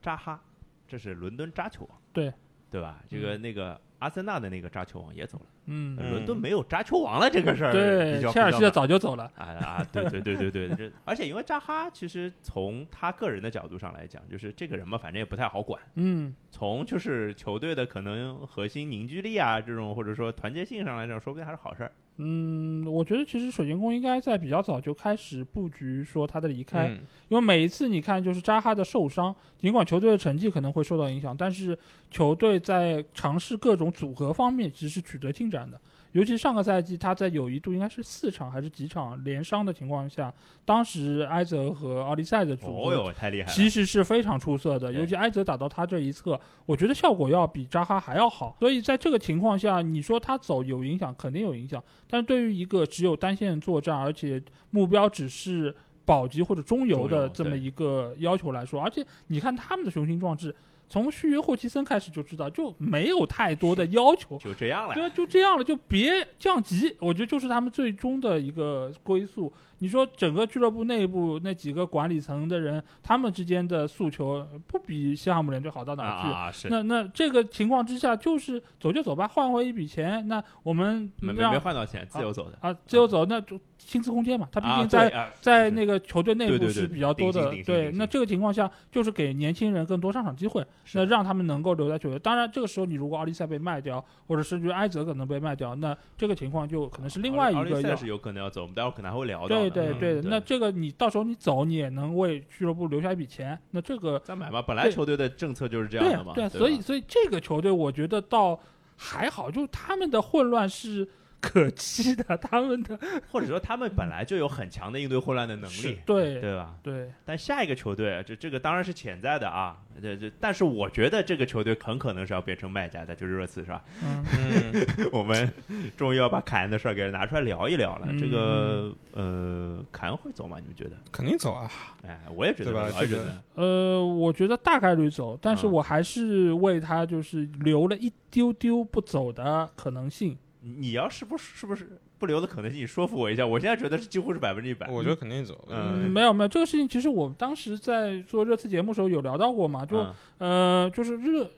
扎哈，这是伦敦扎球王，对对吧？这个那个阿森纳的那个扎球王也走了。嗯，伦敦没有扎球王了这个事儿，对，切尔西的早就走了啊啊！对对对对对，这而且因为扎哈，其实从他个人的角度上来讲，就是这个人嘛，反正也不太好管。嗯，从就是球队的可能核心凝聚力啊，这种或者说团结性上来讲，说不定还是好事儿。嗯，我觉得其实水晶宫应该在比较早就开始布局说他的离开，因为每一次你看就是扎哈的受伤，尽管球队的成绩可能会受到影响，但是球队在尝试各种组合方面其实是取得进展的。尤其上个赛季，他在有一度应该是四场还是几场连伤的情况下，当时埃泽和奥利赛的组合其实是非常出色的。尤其埃泽打到他这一侧，我觉得效果要比扎哈还要好。所以在这个情况下，你说他走有影响，肯定有影响。但是对于一个只有单线作战，而且目标只是保级或者中游的这么一个要求来说，而且你看他们的雄心壮志。从续约霍奇森开始就知道，就没有太多的要求，就这样了。对，就这样了，就别降级。我觉得就是他们最终的一个归宿。你说整个俱乐部内部那几个管理层的人，他们之间的诉求不比西汉姆联队好到哪去？啊，是。那那这个情况之下，就是走就走吧，换回一笔钱。那我们没没换到钱，自由走的啊，自由走，那就薪资空间嘛。他毕竟在在那个球队内部是比较多的。对，那这个情况下就是给年轻人更多上场机会，那让他们能够留在球队。当然，这个时候你如果奥利赛被卖掉，或者甚至埃泽可能被卖掉，那这个情况就可能是另外一个。奥利赛是有可能要走，我们待会儿可能还会聊到。对对对，那这个你到时候你走，你也能为俱乐部留下一笔钱。那这个再买吧，本来球队的政策就是这样的嘛。对，所以所以这个球队我觉得倒还好，就他们的混乱是。可期的，他们的，或者说他们本来就有很强的应对混乱的能力，对对吧？对。但下一个球队，这这个当然是潜在的啊，这这，但是我觉得这个球队很可能是要变成卖家的，就是热刺，是吧？嗯，我们终于要把凯恩的事儿给拿出来聊一聊了。这个呃，凯恩会走吗？你们觉得？肯定走啊！哎，我也觉得，我也觉得。呃，我觉得大概率走，但是我还是为他就是留了一丢丢不走的可能性。你要是不是不是不留的可能性，你说服我一下。我现在觉得是几乎是百分之一百。我觉得肯定走。嗯，没有没有，这个事情其实我们当时在做热刺节目时候有聊到过嘛，就呃，就是热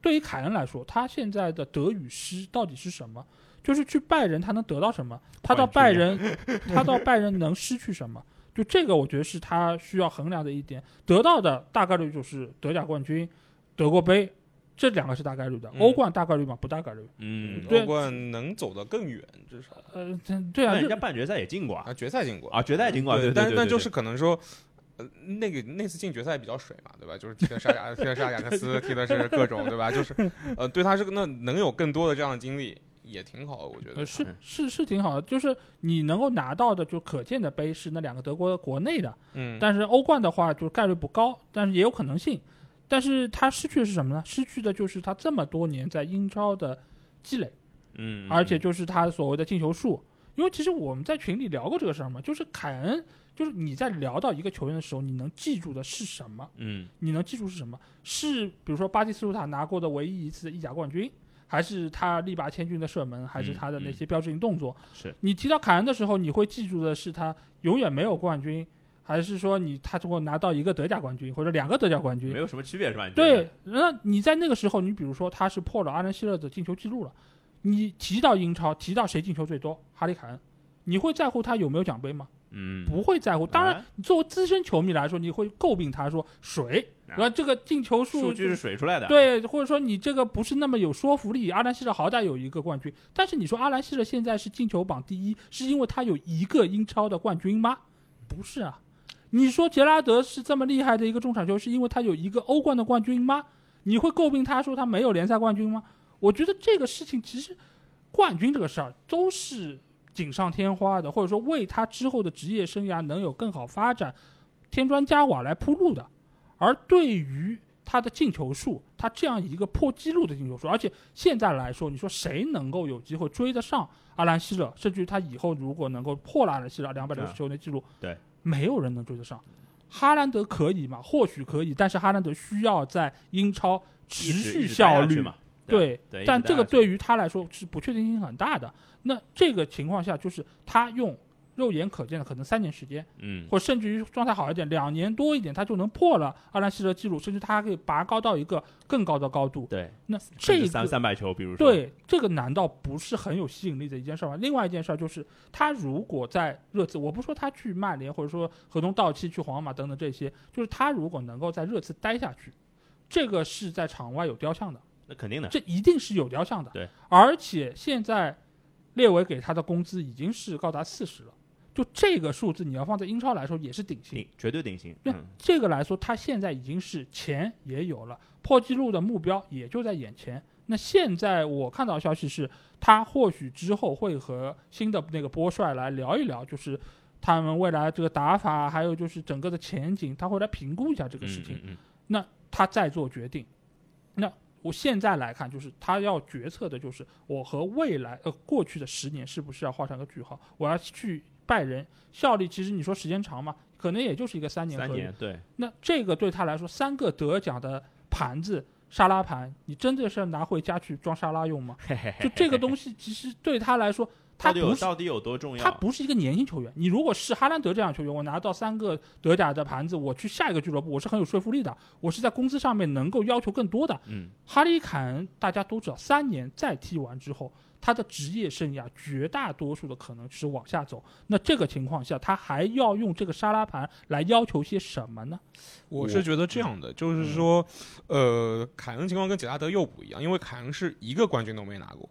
对于凯恩来说，他现在的得与失到底是什么？就是去拜仁他能得到什么？他到拜仁，他到拜仁能失去什么？就这个，我觉得是他需要衡量的一点。得到的大概率就是德甲冠军、德国杯。这两个是大概率的，欧冠大概率吗？不大概率。嗯，欧冠能走得更远，至少。呃，对啊，人家半决赛也进过啊，决赛进过啊，决赛进过。对，但但就是可能说，呃，那个那次进决赛比较水嘛，对吧？就是踢的沙亚，踢的沙亚克斯，踢的是各种，对吧？就是，呃，对他是个那能有更多的这样的经历也挺好的，我觉得。是是是挺好的，就是你能够拿到的就可见的杯是那两个德国国内的，嗯，但是欧冠的话就概率不高，但是也有可能性。但是他失去的是什么呢？失去的就是他这么多年在英超的积累，嗯，而且就是他所谓的进球数。因为其实我们在群里聊过这个事儿嘛，就是凯恩，就是你在聊到一个球员的时候，你能记住的是什么？嗯，你能记住是什么？是比如说巴蒂斯图塔拿过的唯一一次的意甲冠军，还是他力拔千钧的射门，还是他的那些标志性动作？是你提到凯恩的时候，你会记住的是他永远没有冠军。还是说你他如果拿到一个德甲冠军或者两个德甲冠军，没有什么区别是吧？对，那你在那个时候，你比如说他是破了阿兰希勒的进球记录了，你提到英超，提到谁进球最多，哈里凯恩，你会在乎他有没有奖杯吗？嗯，不会在乎。当然，你作为资深球迷来说，你会诟病他说水，后这个进球数数据是水出来的，对，或者说你这个不是那么有说服力。阿兰希勒好歹有一个冠军，但是你说阿兰希勒现在是进球榜第一，是因为他有一个英超的冠军吗？不是啊。你说杰拉德是这么厉害的一个中场球，是因为他有一个欧冠的冠军吗？你会诟病他说他没有联赛冠军吗？我觉得这个事情其实，冠军这个事儿都是锦上添花的，或者说为他之后的职业生涯能有更好发展，添砖加瓦来铺路的。而对于他的进球数，他这样一个破纪录的进球数，而且现在来说，你说谁能够有机会追得上阿兰希勒，甚至于他以后如果能够破了阿兰希勒两百六十球的记录，对。没有人能追得上，哈兰德可以吗？或许可以，但是哈兰德需要在英超持续效率嘛？对，但这个对于他来说是不确定性很大的。那这个情况下，就是他用。肉眼可见的，可能三年时间，嗯，或甚至于状态好一点，两年多一点，他就能破了阿兰希德记录，甚至他还可以拔高到一个更高的高度。对，那这三三百球，比如说，对这个难道不是很有吸引力的一件事吗？另外一件事就是，他如果在热刺，我不说他去曼联，或者说合同到期去皇马等等这些，就是他如果能够在热刺待下去，这个是在场外有雕像的，那肯定的，这一定是有雕像的。对，而且现在列维给他的工资已经是高达四十了。就这个数字，你要放在英超来说也是顶薪，绝对顶薪。那这个来说，他现在已经是钱也有了，破纪录的目标也就在眼前。那现在我看到消息是，他或许之后会和新的那个波帅来聊一聊，就是他们未来这个打法，还有就是整个的前景，他会来评估一下这个事情。那他再做决定。那我现在来看，就是他要决策的就是我和未来呃过去的十年是不是要画上个句号？我要去。拜仁效力其实你说时间长嘛，可能也就是一个三年。三年对。那这个对他来说，三个德甲的盘子沙拉盘，你真的是拿回家去装沙拉用吗？就这个东西，其实对他来说，他不是到底有多重要？他不是一个年轻球员。你如果是哈兰德这样球员，我拿到三个德甲的盘子，我去下一个俱乐部，我是很有说服力的。我是在工资上面能够要求更多的。嗯。哈里凯恩大家都知道，三年再踢完之后。他的职业生涯绝大多数的可能是往下走，那这个情况下，他还要用这个沙拉盘来要求些什么呢？我是觉得这样的，就是说，呃，凯恩情况跟杰拉德又不一样，因为凯恩是一个冠军都没拿过。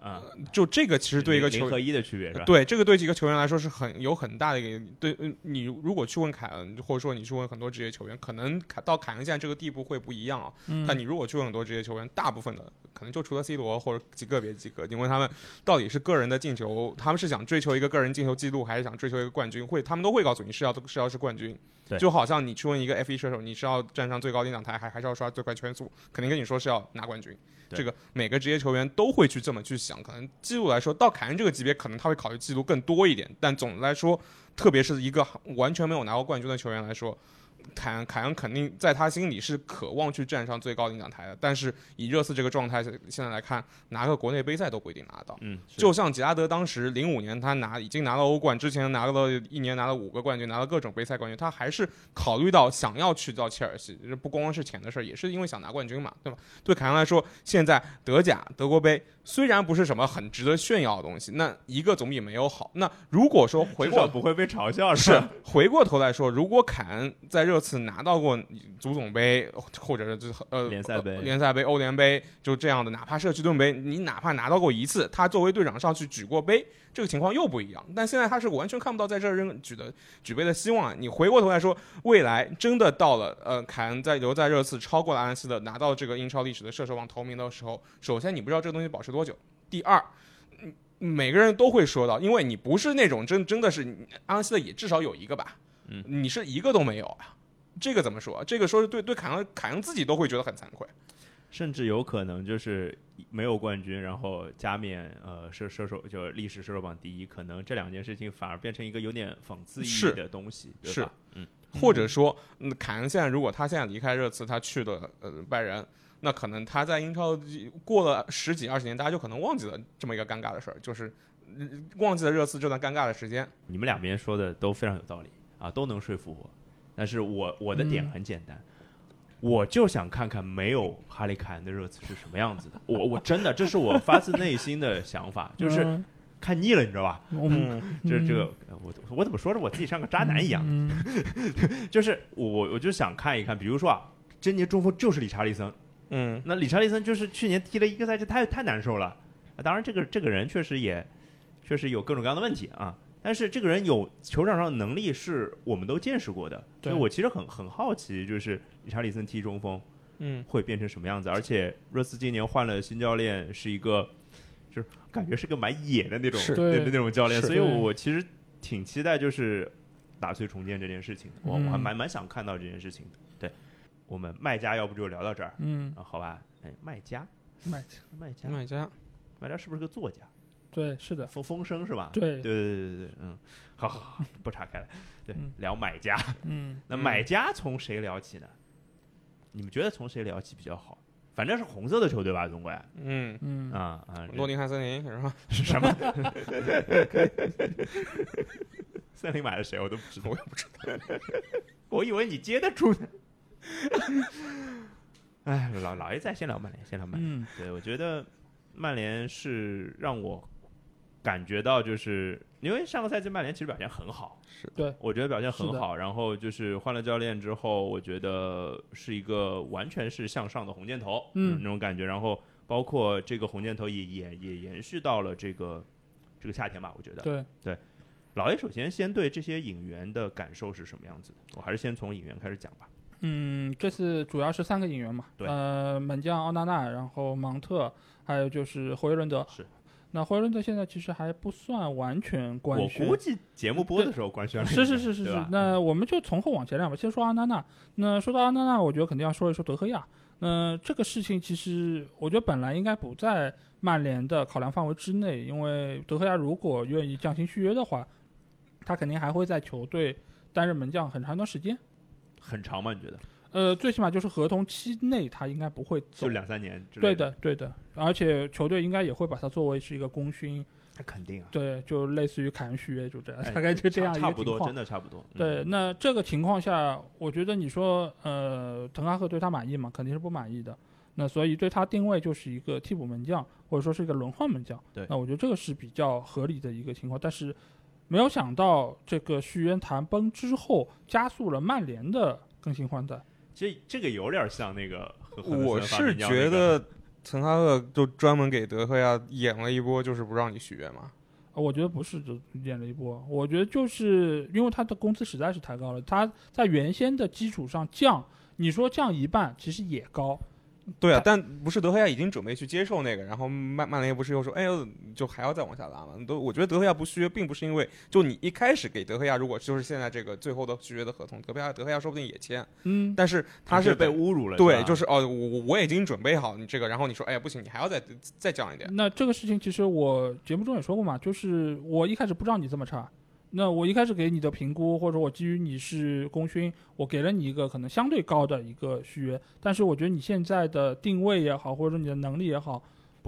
啊，就这个其实对一个球和一的区别是吧？对，这个对几个球员来说是很有很大的一个对。你如果去问凯恩，或者说你去问很多职业球员，可能凯到凯恩现在这个地步会不一样啊。但你如果去问很多职业球员，大部分的可能就除了 C 罗或者极个别几个，你问他们到底是个人的进球，他们是想追求一个个人进球记录，还是想追求一个冠军？会他们都会告诉你是要是要是冠军。就好像你去问一个 F 一射手，你是要站上最高领奖台，还还是要刷最快圈速？肯定跟你说是要拿冠军。这个每个职业球员都会去这么去想，可能记录来说，到凯恩这个级别，可能他会考虑记录更多一点。但总的来说，特别是一个完全没有拿过冠军的球员来说，凯恩凯恩肯定在他心里是渴望去站上最高领奖台的，但是以热刺这个状态现在来看，拿个国内杯赛都不一定拿到。嗯，就像吉拉德当时零五年他拿已经拿了欧冠，之前拿了一年拿了五个冠军，拿了各种杯赛冠军，他还是考虑到想要去到切尔西，不光光是钱的事儿，也是因为想拿冠军嘛，对吧？对凯恩来说，现在德甲、德国杯。虽然不是什么很值得炫耀的东西，那一个总比没有好。那如果说回过不会被嘲笑是回过头来说，如果凯恩在热刺拿到过足总杯，或者是呃联赛杯、联赛杯、欧联杯，就这样的，哪怕社区盾杯，你哪怕拿到过一次，他作为队长上去举过杯。这个情况又不一样，但现在他是完全看不到在这儿扔举的举杯的希望。你回过头来说，未来真的到了，呃，凯恩在留在热刺超过了安斯的，拿到这个英超历史的射手王头名的时候，首先你不知道这个东西保持多久，第二，每个人都会说到，因为你不是那种真真的是安斯的也至少有一个吧，嗯，你是一个都没有啊，这个怎么说？这个说是对对凯恩凯恩自己都会觉得很惭愧。甚至有可能就是没有冠军，然后加冕呃射射手就历史射手榜第一，可能这两件事情反而变成一个有点讽刺意义的东西，是嗯，或者说，嗯，凯恩现在如果他现在离开热刺，他去了呃拜仁，那可能他在英超过了十几二十年，大家就可能忘记了这么一个尴尬的事儿，就是忘记了热刺这段尴尬的时间。你们两边说的都非常有道理啊，都能说服我，但是我我的点很简单。我就想看看没有哈利凯恩的热刺是什么样子的。我我真的，这是我发自内心的想法，就是看腻了，你知道吧？嗯，就是这个，我我怎么说着我自己像个渣男一样？就是我我我就想看一看，比如说啊，今年中锋就是理查利森，嗯，那理查利森就是去年踢了一个赛季，太太难受了。当然，这个这个人确实也确实有各种各样的问题啊。但是这个人有球场上的能力，是我们都见识过的，所以我其实很很好奇，就是理查利森踢中锋，嗯，会变成什么样子？而且热刺今年换了新教练，是一个就是感觉是个蛮野的那种那那种教练，所以我其实挺期待就是打碎重建这件事情，我我还蛮蛮想看到这件事情的。对，我们卖家要不就聊到这儿，嗯，好吧，哎，卖家，卖家，卖家，卖家，卖家是不是个作家？对，是的，风风声是吧？对，对对对对对，嗯，好好好，不岔开了，对，聊买家，嗯，那买家从谁聊起呢？你们觉得从谁聊起比较好？反正是红色的球队吧，总归，嗯嗯啊啊，诺丁汉森林是吧？是什么？森林买了谁？我都不知道，我也不知道，我以为你接得住呢。哎，老老爷在，先聊曼联，先聊曼联。对，我觉得。曼联是让我感觉到，就是因为上个赛季曼联其实表现很好，是对我觉得表现很好。然后就是换了教练之后，我觉得是一个完全是向上的红箭头，嗯，那种感觉。然后包括这个红箭头也也也延续到了这个这个夏天吧，我觉得。对对，老爷首先先对这些引援的感受是什么样子的？我还是先从引援开始讲吧。嗯，这次主要是三个引援嘛，对，呃，门将奥纳纳，然后芒特。还有就是霍伊伦德，是，那怀伦德现在其实还不算完全官宣，我估计节目播的时候官宣了，是是是是是。那我们就从后往前聊吧，先说阿纳纳。那说到阿纳纳，我觉得肯定要说一说德赫亚。那这个事情其实我觉得本来应该不在曼联的考量范围之内，因为德赫亚如果愿意降薪续约的话，他肯定还会在球队担任门将很长一段时间。很长吗？你觉得？呃，最起码就是合同期内他应该不会走，就两三年。对的，对的，而且球队应该也会把他作为是一个功勋。那肯定啊。对，就类似于凯恩续约，就这样，大概就这样一个情况。差不多，真的差不多。对，那这个情况下，我觉得你说，呃，滕哈赫对他满意吗？肯定是不满意的。那所以对他定位就是一个替补门将，或者说是一个轮换门将。对，那我觉得这个是比较合理的一个情况。但是没有想到，这个续约谈崩之后，加速了曼联的更新换代。这这个有点像那个，我是觉得滕哈赫就专门给德赫亚演了一波，就是不让你续约嘛。我觉得不是，就演了一波。我觉得就是因为他的工资实在是太高了，他在原先的基础上降，你说降一半，其实也高。对啊，但不是德赫亚已经准备去接受那个，然后曼曼联不是又说，哎呦，就还要再往下拉嘛？都我觉得德赫亚不续约，并不是因为就你一开始给德赫亚，如果就是现在这个最后的续约的合同，德赫亚德赫亚说不定也签，嗯，但是他是被侮辱了，对，就是哦，我我已经准备好你这个，然后你说，哎呀不行，你还要再再降一点。那这个事情其实我节目中也说过嘛，就是我一开始不知道你这么差，那我一开始给你的评估，或者我基于你是功勋，我给了你一个可能相对高的一个续约，但是我觉得你现在的定位也好，或者说你的能力也好，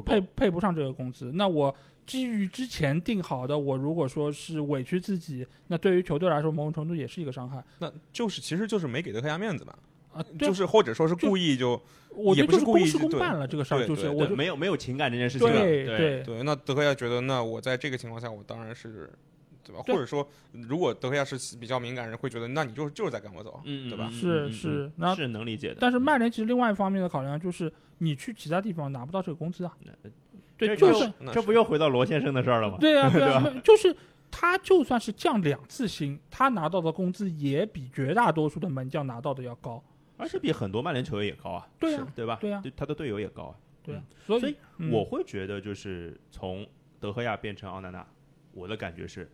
配配不上这个工资。那我基于之前定好的，我如果说是委屈自己，那对于球队来说，某种程度也是一个伤害。那就是其实就是没给德克亚面子嘛。啊，就是或者说是故意就，我觉得就是公事公办了这个事儿，就是我没有没有情感这件事情。对对对，那德克亚觉得，那我在这个情况下，我当然是，对吧？或者说，如果德赫亚是比较敏感人，会觉得，那你就就是在赶我走，嗯对吧？是是，那是能理解的。但是曼联其实另外一方面的考量就是，你去其他地方拿不到这个工资啊。对，就是这不又回到罗先生的事儿了吗？对啊，对啊，就是他就算是降两次薪，他拿到的工资也比绝大多数的门将拿到的要高。而且比很多曼联球员也高啊，对啊，对吧？对呀，他的队友也高啊，对啊。所以我会觉得，就是从德赫亚变成奥纳纳，我的感觉是，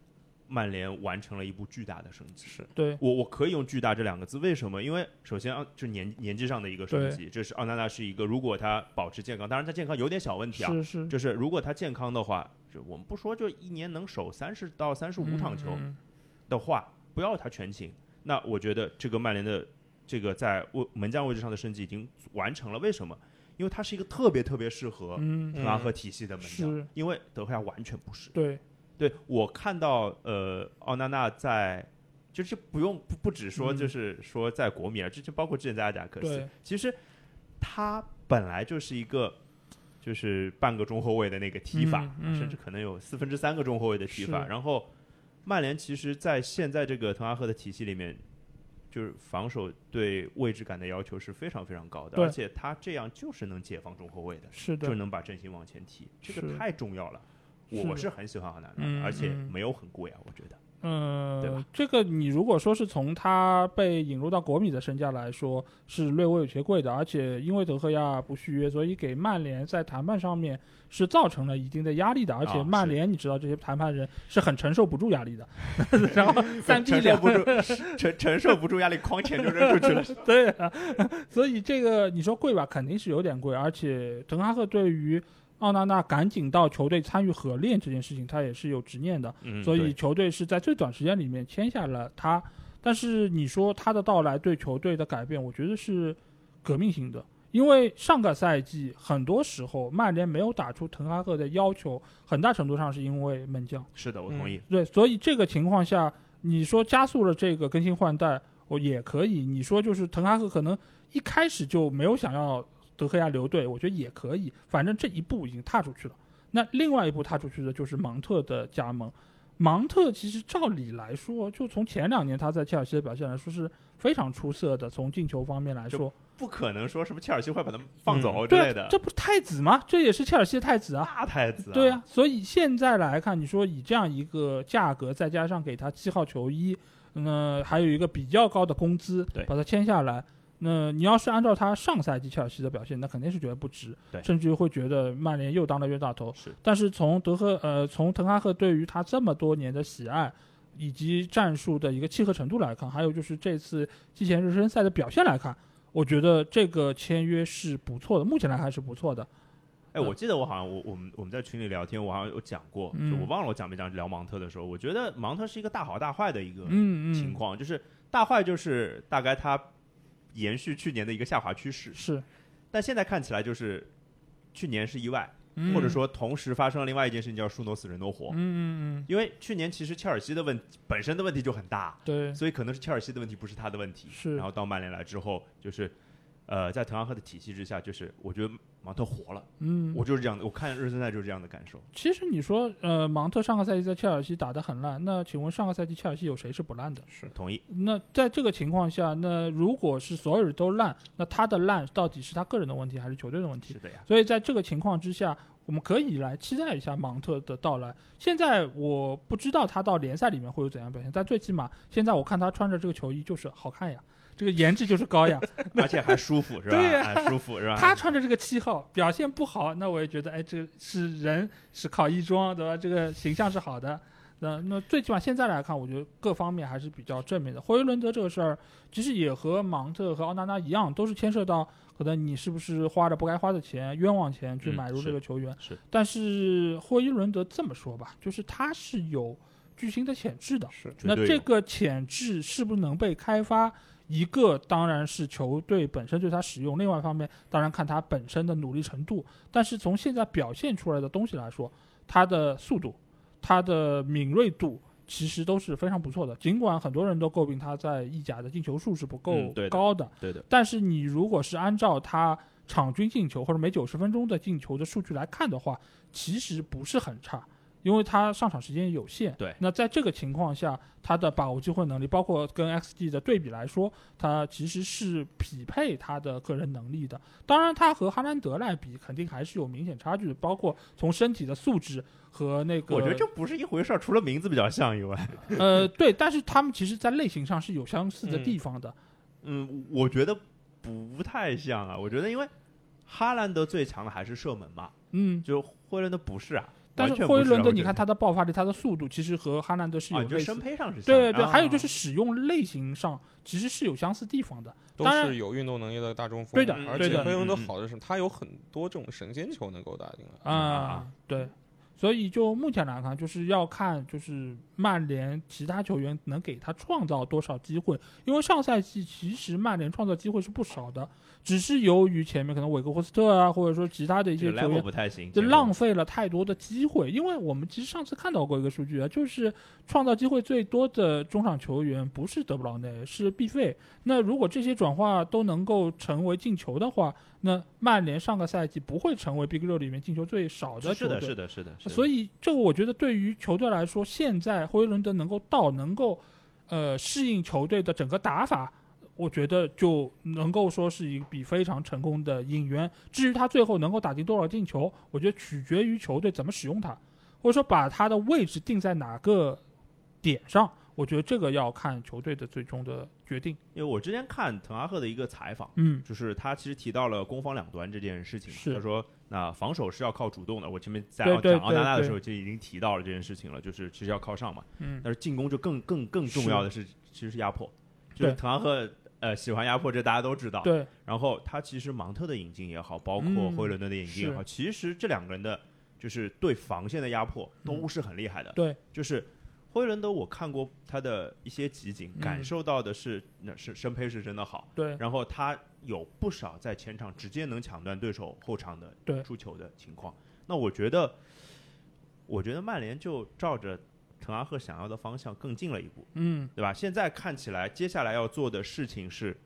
曼联完成了一部巨大的升级。是对我我可以用巨大这两个字，为什么？因为首先啊，就年年纪上的一个升级，这是奥纳纳是一个，如果他保持健康，当然他健康有点小问题啊，是是，就是如果他健康的话，就我们不说，就一年能守三十到三十五场球的话，不要他全勤，那我觉得这个曼联的。这个在位门将位置上的升级已经完成了，为什么？因为他是一个特别特别适合滕哈赫体系的门将，因为德赫亚完全不是。对，对我看到呃，奥娜娜在，就是不用不不只说就是说在国米啊，这就包括之前在阿贾克斯，其实他本来就是一个就是半个中后卫的那个踢法，甚至可能有四分之三个中后卫的踢法。然后曼联其实，在现在这个滕哈赫的体系里面。就是防守对位置感的要求是非常非常高的，而且他这样就是能解放中后卫的，是的，就能把阵型往前提，这个太重要了。我是很喜欢哈南，而且没有很贵啊，我觉得。嗯，这个你如果说是从他被引入到国米的身价来说，是略微有些贵的，而且因为德赫亚不续约，所以给曼联在谈判上面是造成了一定的压力的。而且曼联你知道，这些谈判人是很承受不住压力的，然后 三承受不住 承承受不住压力，哐钱就扔出去了。对啊，所以这个你说贵吧，肯定是有点贵。而且滕哈赫对于奥纳纳赶紧到球队参与合练这件事情，他也是有执念的，所以球队是在最短时间里面签下了他。但是你说他的到来对球队的改变，我觉得是革命性的，因为上个赛季很多时候曼联没有打出滕哈赫的要求，很大程度上是因为门将。是的，我同意。对，所以这个情况下，你说加速了这个更新换代，我也可以。你说就是滕哈赫可能一开始就没有想要。德赫亚留队，我觉得也可以，反正这一步已经踏出去了。那另外一步踏出去的就是芒特的加盟。芒特其实照理来说，就从前两年他在切尔西的表现来说是非常出色的。从进球方面来说，不可能说什么切尔西会把他放走之类的。这不是太子吗？这也是切尔西的太子啊，大太子。对啊，所以现在来看，你说以这样一个价格，再加上给他七号球衣，那还有一个比较高的工资，把他签下来。那你要是按照他上赛季切尔西的表现，那肯定是觉得不值，甚至于会觉得曼联又当了冤大头。是，但是从德赫呃，从滕哈赫对于他这么多年的喜爱，以及战术的一个契合程度来看，还有就是这次季前热身赛的表现来看，我觉得这个签约是不错的，目前来看是不错的。哎，我记得我好像我我们我们在群里聊天，我好像有讲过，就我忘了我讲没讲聊芒特的时候，我觉得芒特是一个大好大坏的一个情况，就是大坏就是大概他。延续去年的一个下滑趋势是，但现在看起来就是去年是意外，或者说同时发生了另外一件事情叫“树挪死人挪活”。嗯嗯嗯。因为去年其实切尔西的问本身的问题就很大，对，所以可能是切尔西的问题，不是他的问题。是。然后到曼联来之后，就是。呃，在滕哈赫的体系之下，就是我觉得芒特活了，嗯，我就是这样的，我看热身赛就是这样的感受。其实你说，呃，芒特上个赛季在切尔西打得很烂，那请问上个赛季切尔西有谁是不烂的？是同意。那在这个情况下，那如果是所有人都烂，那他的烂到底是他个人的问题还是球队的问题？是的呀。所以在这个情况之下，我们可以来期待一下芒特的到来。现在我不知道他到联赛里面会有怎样表现，但最起码现在我看他穿着这个球衣就是好看呀。这个颜值就是高呀，而且还舒服，是吧？对呀，舒服是吧？他穿着这个七号表现不好，那我也觉得，哎，这是人是靠衣装，对吧？这个形象是好的。那那最起码现在来看，我觉得各方面还是比较正面的。霍伊伦德这个事儿，其实也和芒特和奥纳纳一样，都是牵涉到可能你是不是花着不该花的钱、冤枉钱去买入这个球员。是。但是霍伊伦德这么说吧，就是他是有。巨星的潜质的。是，那这个潜质是不是能被开发？一个当然是球队本身对他使用，另外一方面当然看他本身的努力程度。但是从现在表现出来的东西来说，他的速度、他的敏锐度其实都是非常不错的。尽管很多人都诟病他在意甲的进球数是不够高的，对的。但是你如果是按照他场均进球或者每九十分钟的进球的数据来看的话，其实不是很差。因为他上场时间有限，对，那在这个情况下，他的把握机会能力，包括跟 XG 的对比来说，他其实是匹配他的个人能力的。当然，他和哈兰德来比，肯定还是有明显差距的，包括从身体的素质和那个。我觉得这不是一回事儿，除了名字比较像以外。呃，对，但是他们其实，在类型上是有相似的地方的。嗯，我觉得不太像啊。我觉得，因为哈兰德最强的还是射门嘛。嗯，就霍兰德不是啊。但是霍伊伦德，你看他的爆发力、他的速度，其实和哈兰德是有类似。配上是对对对，还有就是使用类型上，其实是有相似地方的。都是有运动能力的大中锋。对的，而且霍伊伦德好的是，他有很多这种神仙球能够打进来。啊，对。所以就目前来看，就是要看就是曼联其他球员能给他创造多少机会，因为上赛季其实曼联创造机会是不少的。只是由于前面可能韦格霍斯特啊，或者说其他的一些球员不太行，就浪费了太多的机会。因为我们其实上次看到过一个数据啊，就是创造机会最多的中场球员不是德布劳内，是毕费。那如果这些转化都能够成为进球的话，那曼联上个赛季不会成为 Big 六里面进球最少的球队。是的，是的，是的。所以这个我觉得对于球队来说，现在霍伊伦德能够到，能够呃适应球队的整个打法。我觉得就能够说是一笔非常成功的引援。至于他最后能够打进多少进球，我觉得取决于球队怎么使用他，或者说把他的位置定在哪个点上。我觉得这个要看球队的最终的决定。因为我之前看滕哈赫的一个采访，嗯，就是他其实提到了攻防两端这件事情。是他说，那防守是要靠主动的。我前面在讲奥纳纳的时候就已经提到了这件事情了，就是其实要靠上嘛。嗯。但是进攻就更更更重要的是，其实是压迫。就是滕哈赫。呃，喜欢压迫这大家都知道。对。然后他其实芒特的引进也好，包括霍伊伦德的引进也好，其实这两个人的，就是对防线的压迫都是很厉害的。对。就是霍伊伦德，我看过他的一些集锦，感受到的是，那是身胚是真的好。对。然后他有不少在前场直接能抢断对手后场的出球的情况。那我觉得，我觉得曼联就照着。滕哈赫想要的方向更近了一步，嗯，对吧？现在看起来，接下来要做的事情是，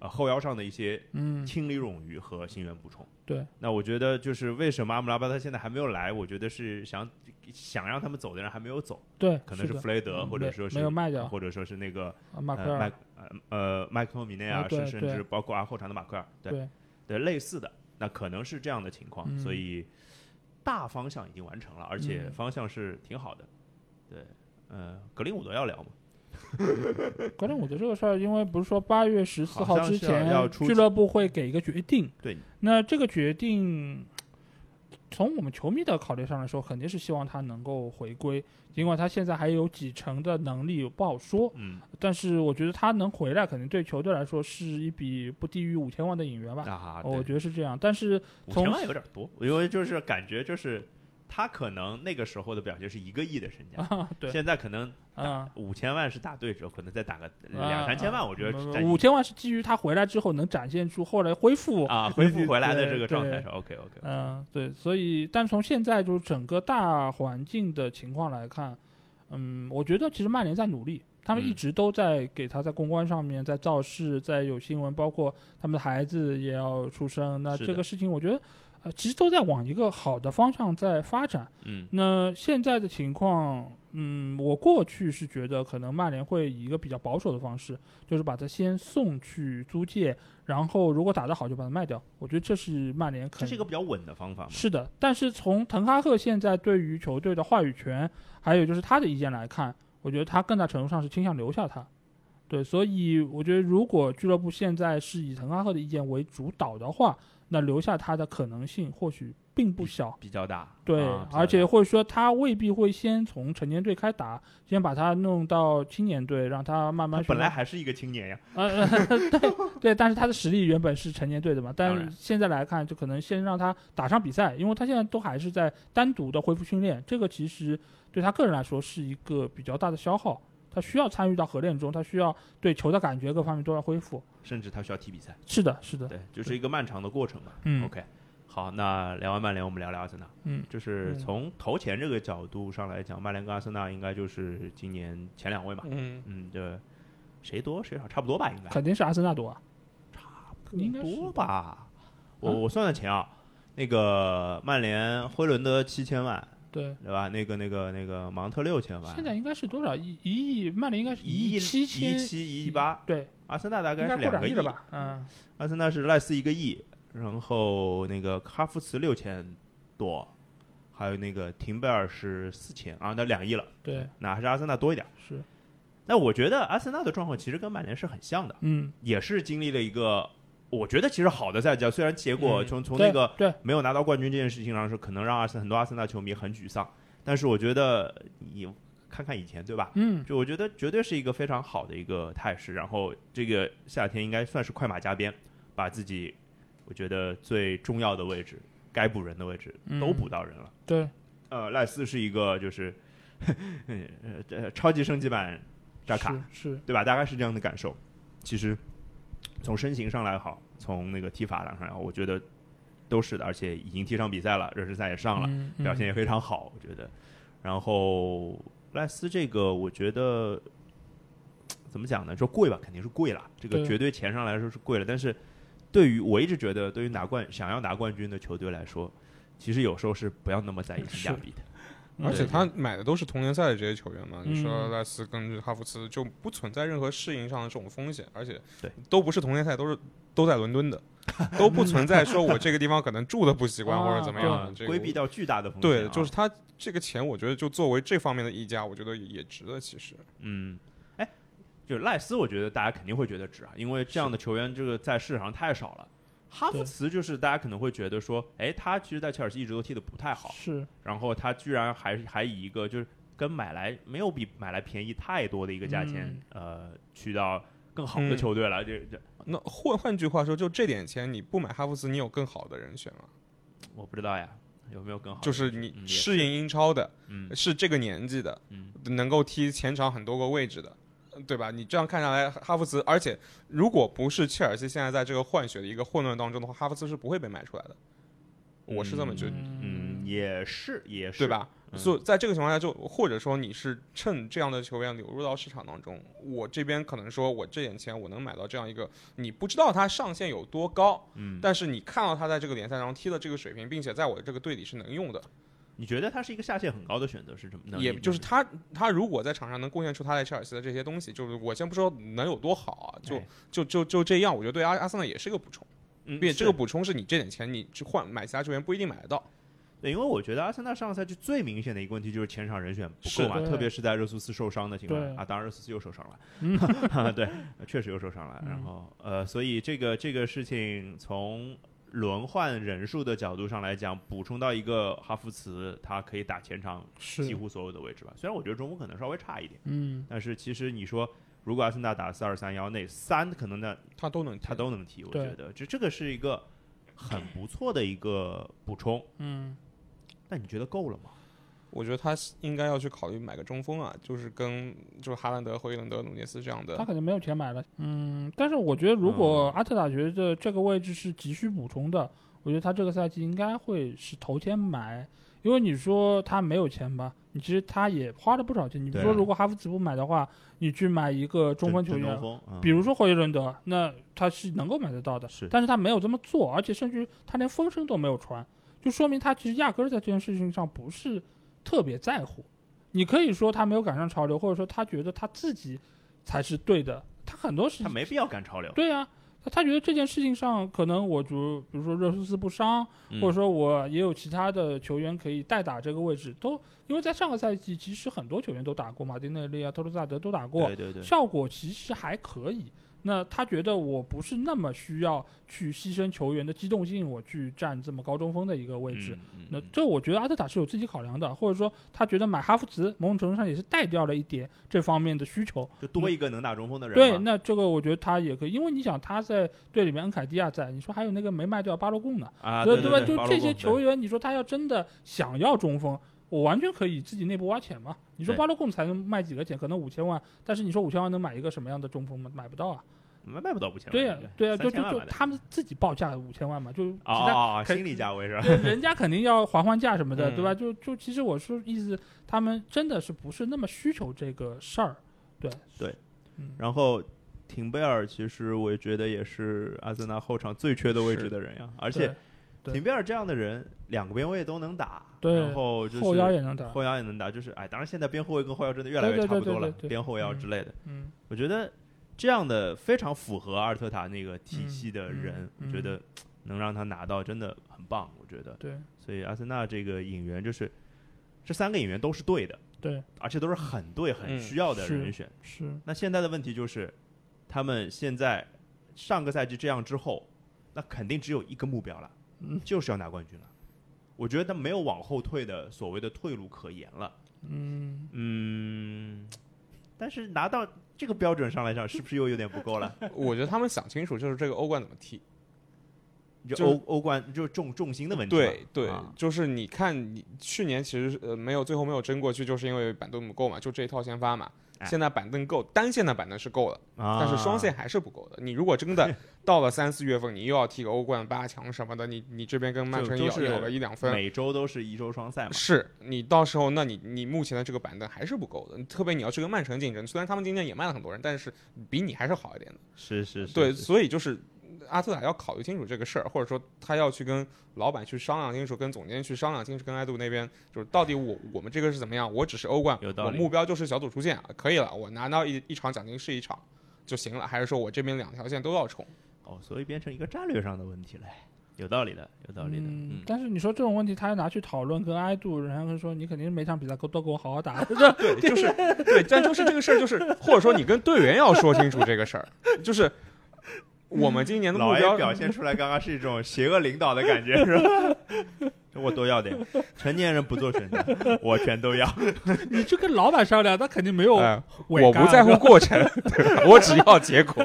呃，后腰上的一些清理冗余和新援补充。对，那我觉得就是为什么阿姆拉巴特现在还没有来？我觉得是想想让他们走的人还没有走，对，可能是弗雷德，或者说是没有卖掉，或者说是那个马克麦呃麦克米内啊，甚甚至包括阿后场的马奎尔，对对，类似的，那可能是这样的情况。所以大方向已经完成了，而且方向是挺好的。对，呃，格林伍德要聊吗？格林伍德这个事儿，因为不是说八月十四号之前俱乐部会给一个决定，对，那这个决定从我们球迷的考虑上来说，肯定是希望他能够回归，尽管他现在还有几成的能力不好说，嗯，但是我觉得他能回来，肯定对球队来说是一笔不低于五千万的引援吧，啊，我觉得是这样，但是五千万有点多，因为就是感觉就是。他可能那个时候的表现是一个亿的身价，对，现在可能五千万是打对折，可能再打个两三千万，我觉得五千万是基于他回来之后能展现出后来恢复啊 恢复回来的这个状态是 OK OK，嗯，对，所以但从现在就是整个大环境的情况来看，嗯，我觉得其实曼联在努力，他们一直都在给他在公关上面在造势，在有新闻，包括他们的孩子也要出生，那这个事情我觉得。呃，其实都在往一个好的方向在发展。嗯，那现在的情况，嗯，我过去是觉得可能曼联会以一个比较保守的方式，就是把它先送去租借，然后如果打得好就把它卖掉。我觉得这是曼联可，这是一个比较稳的方法。是的，但是从滕哈赫现在对于球队的话语权，还有就是他的意见来看，我觉得他更大程度上是倾向留下他。对，所以我觉得如果俱乐部现在是以滕哈赫的意见为主导的话，那留下他的可能性或许并不小，比较大。对，而且或者说他未必会先从成年队开打，先把他弄到青年队，让他慢慢。本来还是一个青年呀。呃，对对，但是他的实力原本是成年队的嘛，但是现在来看，就可能先让他打上比赛，因为他现在都还是在单独的恢复训练，这个其实对他个人来说是一个比较大的消耗。他需要参与到合练中，他需要对球的感觉各方面都要恢复，甚至他需要踢比赛。是的，是的，对，就是一个漫长的过程嘛。嗯，OK，好，那聊完曼联，我们聊聊阿森纳。嗯，就是从投钱这个角度上来讲，曼联跟阿森纳应该就是今年前两位嘛。嗯嗯，对，谁多谁少差不多吧？应该肯定是阿森纳多啊，差不多吧？我我算算钱啊，那个曼联辉伦德七千万。对对吧？那个那个那个芒特六千万，现在应该是多少？一一亿，曼联应该是一亿七千，一七一亿八。对，阿森纳大概是两个亿吧？嗯，阿森纳是赖斯一个亿，然后那个哈弗茨六千多，还有那个廷贝尔是四千啊，那两亿了。对，那还是阿森纳多一点。是，那我觉得阿森纳的状况其实跟曼联是很像的，嗯，也是经历了一个。我觉得其实好的赛季，虽然结果从从那个对没有拿到冠军这件事情上是可能让阿森很多阿森纳球迷很沮丧，但是我觉得你看看以前对吧？嗯，就我觉得绝对是一个非常好的一个态势。然后这个夏天应该算是快马加鞭，把自己我觉得最重要的位置、该补人的位置都补到人了。对，呃，赖斯是一个就是呃超级升级版扎卡，是对吧？大概是这样的感受。其实。从身形上来好，从那个踢法上来好，我觉得都是的，而且已经踢上比赛了，热身赛也上了，表现也非常好，我觉得。然后赖斯这个，我觉得怎么讲呢？说贵吧，肯定是贵了，这个绝对钱上来说是贵了。但是对于我一直觉得，对于拿冠想要拿冠军的球队来说，其实有时候是不要那么在意性价比的。而且他买的都是同联赛的这些球员嘛，你说赖斯跟哈弗茨就不存在任何适应上的这种风险，而且对都不是同联赛，都是都在伦敦的，都不存在说我这个地方可能住的不习惯或者怎么样，规避掉巨大的风险。对，就是他这个钱，我觉得就作为这方面的溢价，我觉得也值得。其实，嗯，哎，就赖斯，我觉得大家肯定会觉得值啊，因为这样的球员这个在市场上太少了。哈弗茨就是大家可能会觉得说，哎，他其实，在切尔西一直都踢的不太好，是。然后他居然还还以一个就是跟买来没有比买来便宜太多的一个价钱，呃，去到更好的球队了。这这，那换换句话说，就这点钱你不买哈弗茨，你有更好的人选吗？我不知道呀，有没有更好？就是你适应英超的，嗯，是这个年纪的，嗯，能够踢前场很多个位置的。对吧？你这样看下来，哈弗茨，而且如果不是切尔西现在在这个换血的一个混乱当中的话，哈弗茨是不会被买出来的。我是这么觉得，嗯，也是，也是，对吧？所以在这个情况下，就或者说你是趁这样的球员流入到市场当中，我这边可能说我这点钱我能买到这样一个，你不知道他上限有多高，嗯，但是你看到他在这个联赛中踢的这个水平，并且在我的这个队里是能用的。你觉得他是一个下限很高的选择是什么呢？也就是他，他如果在场上能贡献出他在切尔西的这些东西，就是我先不说能有多好啊，就就就就这样，我觉得对阿阿森纳也是一个补充，并且这个补充是你这点钱你去换买其他球员不一定买得到。对，因为我觉得阿森纳上个赛季最明显的一个问题就是前场人选不够嘛，特别是在热苏斯受伤的情况下啊，当然热苏斯又受伤了，对，确实又受伤了。然后呃，所以这个这个事情从。轮换人数的角度上来讲，补充到一个哈弗茨，他可以打前场几乎所有的位置吧。虽然我觉得中锋可能稍微差一点，嗯，但是其实你说，如果阿森纳打四二三幺，那三可能呢，他都能他都能踢。我觉得，这这个是一个很不错的一个补充。嗯，那你觉得够了吗？我觉得他应该要去考虑买个中锋啊，就是跟就是哈兰德、霍伊伦德、努涅斯这样的。他肯定没有钱买了，嗯，但是我觉得如果阿特塔觉得这个位置是急需补充的，我觉得他这个赛季应该会是头天买，因为你说他没有钱吧，你其实他也花了不少钱。你比如说，如果哈弗茨不买的话，你去买一个中锋球员，比如说霍伊伦德，那他是能够买得到的，是，但是他没有这么做，而且甚至他连风声都没有传，就说明他其实压根儿在这件事情上不是。特别在乎，你可以说他没有赶上潮流，或者说他觉得他自己才是对的。他很多事情他没必要赶潮流。对呀，他他觉得这件事情上可能我就比如说热苏斯不伤，或者说我也有其他的球员可以代打这个位置，都因为在上个赛季其实很多球员都打过，马丁内利啊、托鲁萨德都打过，对对对，效果其实还可以。那他觉得我不是那么需要去牺牲球员的机动性，我去占这么高中锋的一个位置。那这我觉得阿特塔是有自己考量的，或者说他觉得买哈弗茨某种程度上也是带掉了一点这方面的需求，就多一个能打中锋的人。对，那这个我觉得他也可以，因为你想他在队里面，恩凯迪亚在，你说还有那个没卖掉巴洛贡呢，啊，对对吧？就这些球员，你说他要真的想要中锋，我完全可以自己内部挖钱嘛。你说巴洛贡才能卖几个钱？可能五千万，但是你说五千万能买一个什么样的中锋吗？买不到啊。卖卖不到五千万，对呀，对呀，就就就他们自己报价五千万嘛，就啊，心理价位是吧？人家肯定要还还价什么的，对吧？就就其实我是意思，他们真的是不是那么需求这个事儿，对对。嗯然后廷贝尔其实我觉得也是阿森纳后场最缺的位置的人呀，而且廷贝尔这样的人两个边位都能打，然后后腰也能打，后腰也能打，就是哎，当然现在边后卫跟后腰真的越来越差不多了，边后腰之类的，嗯，我觉得。这样的非常符合阿尔特塔那个体系的人，我觉得能让他拿到真的很棒。我觉得，对，所以阿森纳这个引援就是这三个引援都是对的，对，而且都是很对、很需要的人选。是。那现在的问题就是，他们现在上个赛季这样之后，那肯定只有一个目标了，就是要拿冠军了。我觉得他没有往后退的所谓的退路可言了。嗯嗯，但是拿到。这个标准上来讲，是不是又有点不够了？我觉得他们想清楚，就是这个欧冠怎么踢，就欧欧冠就是重重心的问题。对对，就是你看，你去年其实呃没有最后没有争过去，就是因为板凳不够嘛，就这一套先发嘛。现在板凳够，单线的板凳是够了，但是双线还是不够的。你如果真的到了三四月份，你又要踢个欧冠八强什么的，你你这边跟曼城咬有个一两分，每周都是一周双赛嘛。是你到时候，那你你目前的这个板凳还是不够的。特别你要去跟曼城竞争，虽然他们今年也卖了很多人，但是比你还是好一点的。是是是，对，所以就是。阿特塔要考虑清楚这个事儿，或者说他要去跟老板去商量清楚，跟总监去商量清楚，跟艾杜那边就是到底我我们这个是怎么样？我只是欧冠，我目标就是小组出线，可以了，我拿到一一场奖金是一场就行了，还是说我这边两条线都要冲？哦，所以变成一个战略上的问题嘞，有道理的，有道理的。嗯，但是你说这种问题，他要拿去讨论跟埃杜，然后说你肯定每场比赛都都给我好好打，对，就是对，但就是这个事儿，就是或者说你跟队员要说清楚这个事儿，就是。我们今年的目标表现出来，刚刚是一种邪恶领导的感觉，是吧？我都要点，成年人不做选择，我全都要。你去跟老板商量，他肯定没有。我不在乎过程，我只要结果。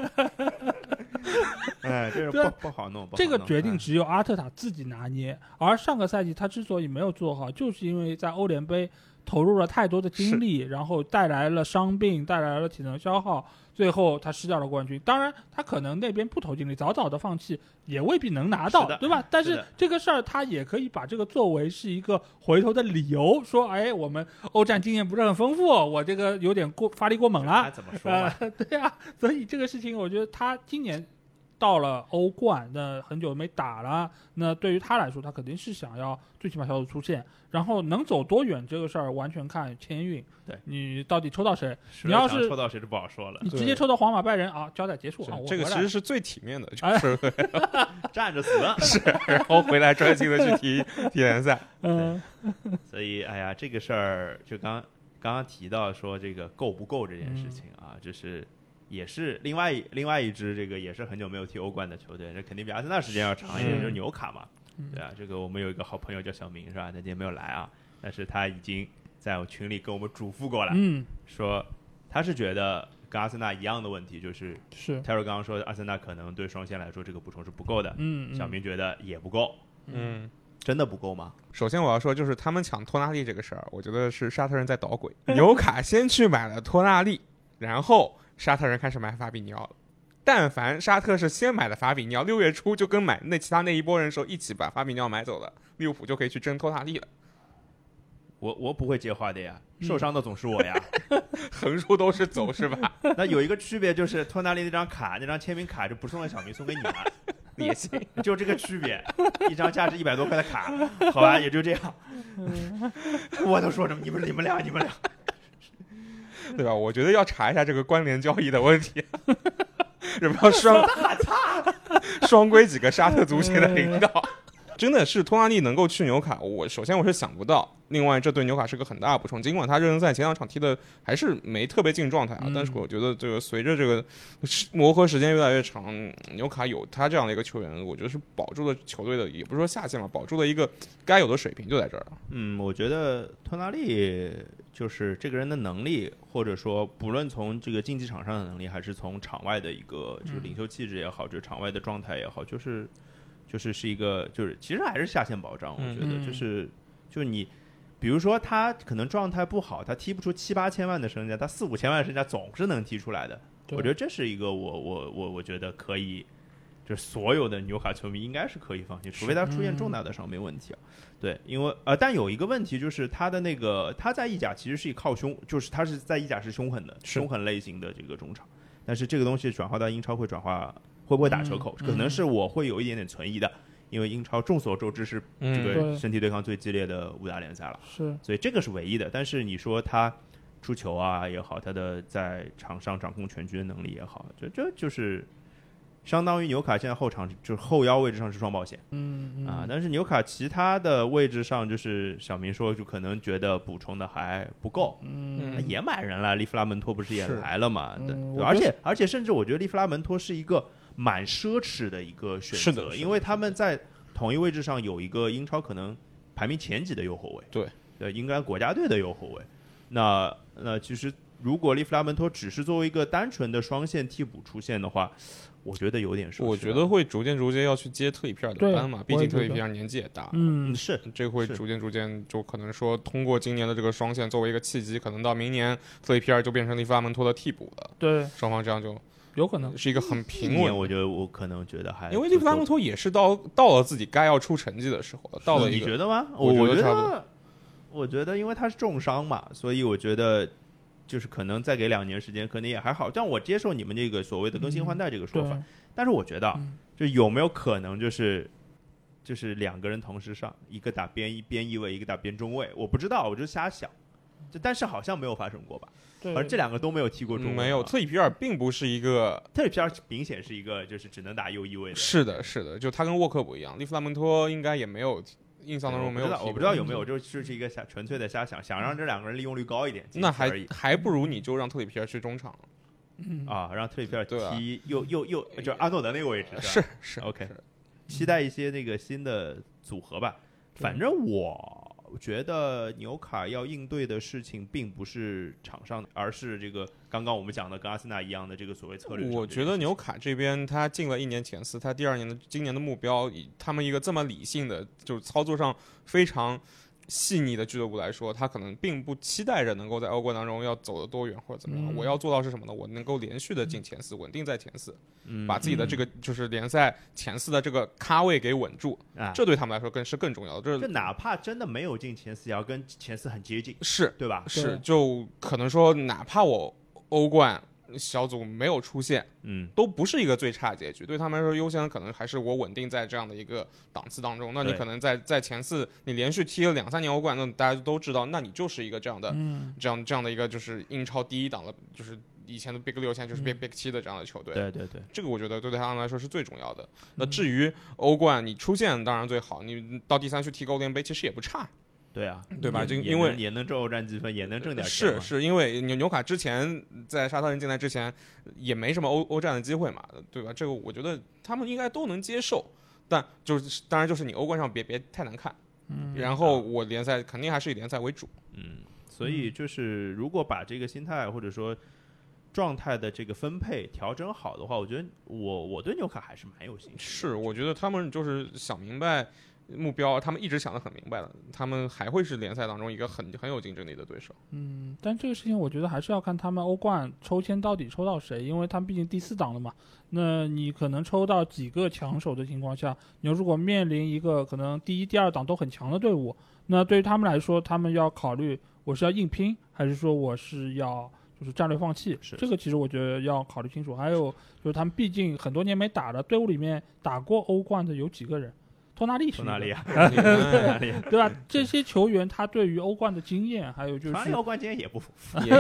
哎，这个不不好弄。这个决定只有阿特塔自己拿捏。而上个赛季他之所以没有做好，就是因为在欧联杯投入了太多的精力，然后带来了伤病，带来了体能消耗。最后他失掉了冠军，当然他可能那边不投精力，早早的放弃也未必能拿到，对吧？但是这个事儿他也可以把这个作为是一个回头的理由，说，哎，我们欧战经验不是很丰富，我这个有点过发力过猛了。怎么说？对呀，所以这个事情我觉得他今年。到了欧冠，那很久没打了。那对于他来说，他肯定是想要最起码小组出线，然后能走多远这个事儿完全看签运。对你到底抽到谁？你要是抽到谁就不好说了。你直接抽到皇马、拜仁啊，交代结束啊。这个其实是最体面的，就是 站着死 是，然后回来专心的去踢 踢联赛。嗯，所以哎呀，这个事儿就刚刚刚提到说这个够不够这件事情啊，就是。也是另外另外一支这个也是很久没有踢欧冠的球队，这肯定比阿森纳时间要长一点，就是纽卡嘛，对啊，这个我们有一个好朋友叫小明是吧？他今天没有来啊，但是他已经在我群里跟我们嘱咐过了，嗯，说他是觉得跟阿森纳一样的问题，就是是。泰瑞刚刚说阿森纳可能对双线来说这个补充是不够的，嗯，小明觉得也不够，嗯，真的不够吗？首先我要说就是他们抢托纳利这个事儿，我觉得是沙特人在捣鬼，纽卡先去买了托纳利，然后。沙特人开始买法比尼奥了，但凡沙特是先买的法比尼奥，六月初就跟买那其他那一波人时候一起把法比尼奥买走了，利物浦就可以去争托塔利了。我我不会接话的呀，受伤的总是我呀，横竖都是走是吧？那有一个区别就是托纳利那张卡，那张签名卡就不送了小明，送给你了，也行，就这个区别，一张价值一百多块的卡，好吧，也就这样。我都说什么？你们你们俩你们俩。对吧？我觉得要查一下这个关联交易的问题，有没有双 双规几个沙特足协的领导？真的是托纳利能够去纽卡，我首先我是想不到。另外，这对纽卡是个很大的补充。尽管他热身赛前两场踢的还是没特别进状态啊，但是我觉得这个随着这个磨合时间越来越长，纽卡有他这样的一个球员，我觉得是保住了球队的，也不是说下限嘛，保住了一个该有的水平就在这儿。嗯，我觉得托纳利就是这个人的能力，或者说不论从这个竞技场上的能力，还是从场外的一个就是领袖气质也好，就是场外的状态也好，就是就是是一个就是其实还是下限保障。我觉得就是就是你。比如说他可能状态不好，他踢不出七八千万的身价，他四五千万身价总是能踢出来的。我觉得这是一个我我我我觉得可以，就是所有的纽卡球迷应该是可以放心，除非他出现重大的伤病问题啊。对，因为呃，但有一个问题就是他的那个他在意甲其实是靠凶，就是他是在意甲是凶狠的，凶狠类型的这个中场。但是这个东西转化到英超会转化会不会打折扣？可能是我会有一点点存疑的。因为英超众所周知是这个身体对抗最激烈的五大联赛了，是，所以这个是唯一的。但是你说他出球啊也好，他的在场上掌控全局的能力也好，这这就是相当于纽卡现在后场就是后腰位置上是双保险，嗯啊，但是纽卡其他的位置上就是小明说就可能觉得补充的还不够，嗯，也买人了，利弗拉门托不是也来了嘛？对，而且而且甚至我觉得利弗拉门托是一个。蛮奢侈的一个选择，因为他们在同一位置上有一个英超可能排名前几的右后卫，对，对，应该国家队的右后卫。那那其实如果利弗拉门托只是作为一个单纯的双线替补出现的话，我觉得有点我觉得会逐渐逐渐要去接特里皮尔的班嘛，毕竟特里皮尔年纪也大，嗯，是，这会逐渐逐渐就可能说通过今年的这个双线作为一个契机，可能到明年特里皮尔就变成利弗拉门托的替补了，对，双方这样就。有可能是一个很平稳，我觉得我可能觉得还因为利弗拉门托也是到到了自己该要出成绩的时候了，到了你觉得吗？我觉得，我觉得因为他是重伤嘛，所以我觉得就是可能再给两年时间，可能也还好。但我接受你们这个所谓的更新换代这个说法，但是我觉得就有没有可能就是就是两个人同时上，一个打边一边翼位，一个打边中卫，我不知道，我就瞎想。就但是好像没有发生过吧？而这两个都没有踢过中，没有。特里皮尔并不是一个，特里皮尔明显是一个就是只能打右翼位的。是的，是的，就他跟沃克不一样。利弗拉门托应该也没有印象当中没有，我不知道有没有，就是是一个瞎纯粹的瞎想，想让这两个人利用率高一点。那还还不如你就让特里皮尔去中场，啊，让特里皮尔踢右右右，就是阿诺德那个位置。是是 OK，期待一些那个新的组合吧。反正我。我觉得纽卡要应对的事情并不是场上，而是这个刚刚我们讲的跟阿森纳一样的这个所谓策略。我觉得纽卡这边他进了一年前四，他第二年的今年的目标，以他们一个这么理性的，就是操作上非常。细腻的俱乐部来说，他可能并不期待着能够在欧冠当中要走得多远或者怎么样。我要做到是什么呢？我能够连续的进前四，稳定在前四，把自己的这个就是联赛前四的这个咖位给稳住。这对他们来说更是更重要的。这哪怕真的没有进前四，也要跟前四很接近，是对吧？是，就可能说，哪怕我欧冠。小组没有出现，嗯，都不是一个最差结局。对他们来说，优先的可能还是我稳定在这样的一个档次当中。那你可能在在前四，你连续踢了两三年欧冠，那大家都知道，那你就是一个这样的，嗯这样这样的一个就是英超第一档的，就是以前的 Big 六，现在就是 Big Big 七的这样的球队。对对对，这个我觉得对他们来说是最重要的。那至于欧冠，你出现当然最好，你到第三去踢欧联杯，其实也不差。对啊，对吧？就因为也能挣欧战积分，也能挣点钱。是是，因为纽纽卡之前在沙特人进来之前，也没什么欧欧战的机会嘛，对吧？这个我觉得他们应该都能接受。但就是当然就是你欧冠上别别太难看。嗯。然后我联赛肯定还是以联赛为主。嗯。所以就是如果把这个心态或者说状态的这个分配调整好的话，我觉得我我对纽卡还是蛮有信心。是，我觉得他们就是想明白。目标他们一直想得很明白了，他们还会是联赛当中一个很很有竞争力的对手。嗯，但这个事情我觉得还是要看他们欧冠抽签到底抽到谁，因为他们毕竟第四档了嘛。那你可能抽到几个强手的情况下，你如果面临一个可能第一、第二档都很强的队伍，那对于他们来说，他们要考虑我是要硬拼，还是说我是要就是战略放弃？是这个其实我觉得要考虑清楚。还有就是他们毕竟很多年没打了，队伍里面打过欧冠的有几个人？托纳利是托纳利啊，啊，对吧？这些球员他对于欧冠的经验，还有就是欧冠经验也不也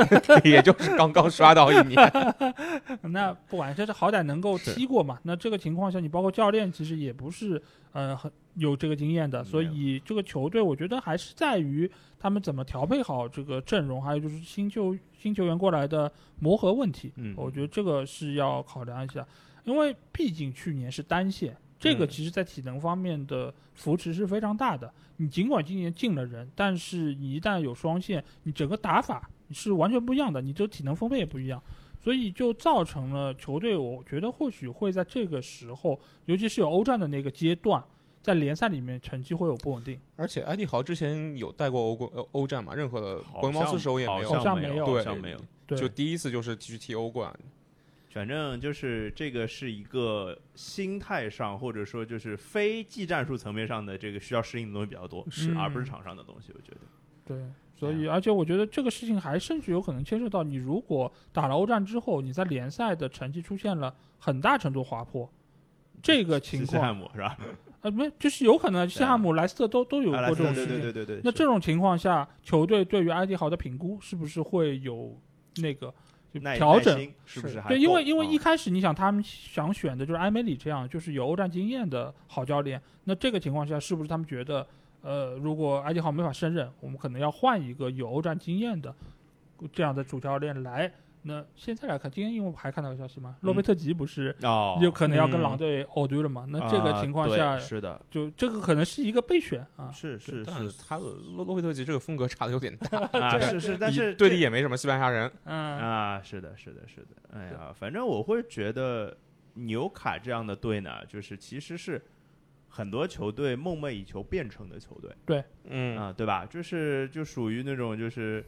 也就是刚刚刷到一年。那不管这是好歹能够踢过嘛，那这个情况下，你包括教练其实也不是呃很有这个经验的，所以这个球队我觉得还是在于他们怎么调配好这个阵容，还有就是新球新球员过来的磨合问题。嗯，我觉得这个是要考量一下，因为毕竟去年是单线。这个其实，在体能方面的扶持是非常大的。你尽管今年进了人，但是你一旦有双线，你整个打法是完全不一样的，你这体能分配也不一样，所以就造成了球队，我觉得或许会在这个时候，尤其是有欧战的那个阶段，在联赛里面成绩会有不稳定。而且埃迪豪之前有带过欧冠欧战嘛？任何的国毛四手也没有，好像没有，好像没有，就第一次就是继续踢欧冠。反正就是这个是一个心态上，或者说就是非技战术层面上的这个需要适应的东西比较多，是而不是场上的东西。我觉得，对，所以而且我觉得这个事情还甚至有可能牵涉到你如果打了欧战之后，你在联赛的成绩出现了很大程度滑坡，这个情况，西汉姆是吧？啊，没，就是有可能西汉姆、莱斯特都都有过这种事情。对对对对。那这种情况下，球队对于埃迪豪的评估是不是会有那个？调整是不是？对，因为因为一开始你想他们想选的就是埃梅里这样，就是有欧战经验的好教练。那这个情况下，是不是他们觉得，呃，如果埃迪豪没法胜任，我们可能要换一个有欧战经验的这样的主教练来？那现在来看，今天因为我还看到个消息嘛，洛贝特吉不是有可能要跟狼队偶对了嘛？那这个情况下，是的，就这个可能是一个备选啊。是是是，他洛洛贝特吉这个风格差的有点大 啊。是是，但是队里也没什么西班牙人。嗯啊，是的，是的，是的。哎呀，反正我会觉得纽卡这样的队呢，就是其实是很多球队梦寐以求变成的球队。对，嗯啊，对吧？就是就属于那种就是。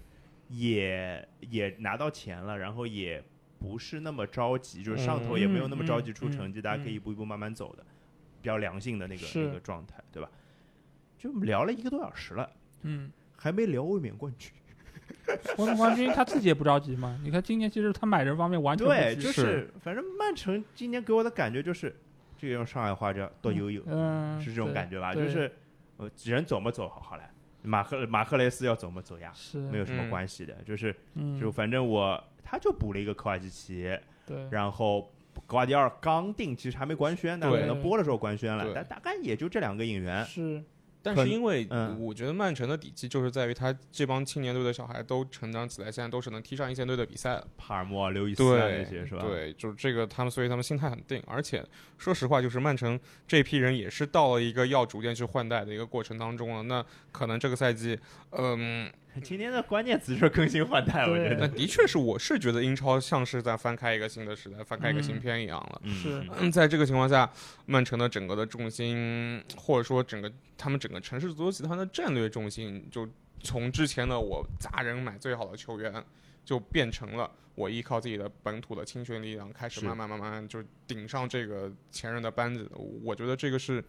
也也拿到钱了，然后也不是那么着急，就是上头也没有那么着急出成绩，大家可以一步一步慢慢走的，比较良性的那个那个状态，对吧？就聊了一个多小时了，嗯，还没聊卫冕冠军。卫冕冠军他自己也不着急嘛？你看今年其实他买人方面完全对，就是反正曼城今年给我的感觉就是，这个用上海话叫多悠悠，嗯，是这种感觉吧？就是呃，人走么走好好来。马赫马赫雷斯要走么走呀？是。没有什么关系的，就是就反正我他就补了一个科瓦基奇，对，然后科瓦迪奥刚定，其实还没官宣，但可能播的时候官宣了，但大概也就这两个演员。是。但是因为我觉得曼城的底气就是在于他这帮青年队的小孩都成长起来，现在都是能踢上一线队的比赛，帕尔默、刘易斯那些是吧？对，就是这个他们，所以他们心态很定。而且说实话，就是曼城这批人也是到了一个要逐渐去换代的一个过程当中了。那可能这个赛季，嗯。今天的关键词是更新换代，我觉得的确是，我是觉得英超像是在翻开一个新的时代，翻开一个新篇一样了。是，嗯，在这个情况下，曼城的整个的重心，或者说整个他们整个城市足球集团的战略重心，就从之前的我砸人买最好的球员，就变成了我依靠自己的本土的青训力量，开始慢慢慢慢就顶上这个前任的班子。我觉得这个是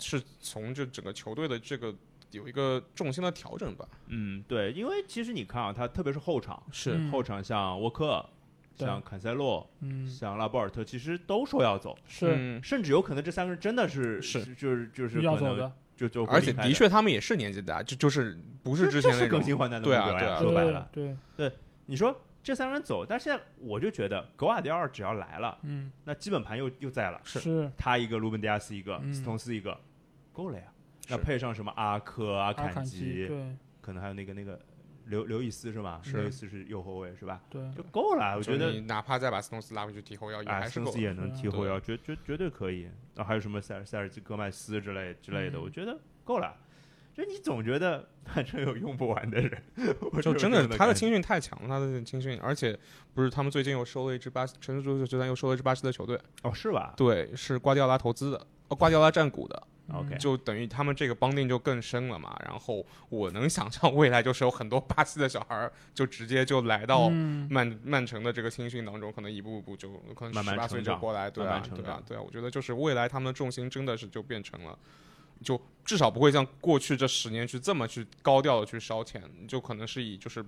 是从这整个球队的这个。有一个重心的调整吧。嗯，对，因为其实你看啊，他特别是后场，是。后场像沃克、像坎塞洛、嗯，像拉波尔特，其实都说要走，是，甚至有可能这三个人真的是是。就是就是要走的，就就而且的。确他们也是年纪大，就就是不是之前是更新换代的对啊对啊，说白了，对对，你说这三个人走，但是现在我就觉得格瓦迪奥尔只要来了，嗯，那基本盘又又在了，是。他一个卢本迪亚斯一个斯通斯一个，够了呀。那配上什么阿科、阿坎吉，对，可能还有那个那个刘刘易斯是吧？刘易斯是右后卫是吧？对，就够了。我觉得哪怕再把斯通斯拉回去踢后腰，也还是够。也能踢后腰，绝绝绝对可以。然后还有什么塞尔塞尔吉戈麦斯之类之类的，我觉得够了。就你总觉得 反正有用不完的人，就真的他的青训太强了，他的青训，而且不是他们最近又收了一支巴西，城市足球集团又收了一支巴西的球队。哦，是吧？对，是瓜迪奥拉投资的，哦，瓜迪奥拉占股的。OK，就等于他们这个帮定就更深了嘛。然后我能想象未来就是有很多巴西的小孩儿就直接就来到曼曼城的这个青训当中，可能一步一步就可能十八岁就过来，对啊，对啊，对啊。我觉得就是未来他们的重心真的是就变成了，就至少不会像过去这十年去这么去高调的去烧钱，就可能是以就是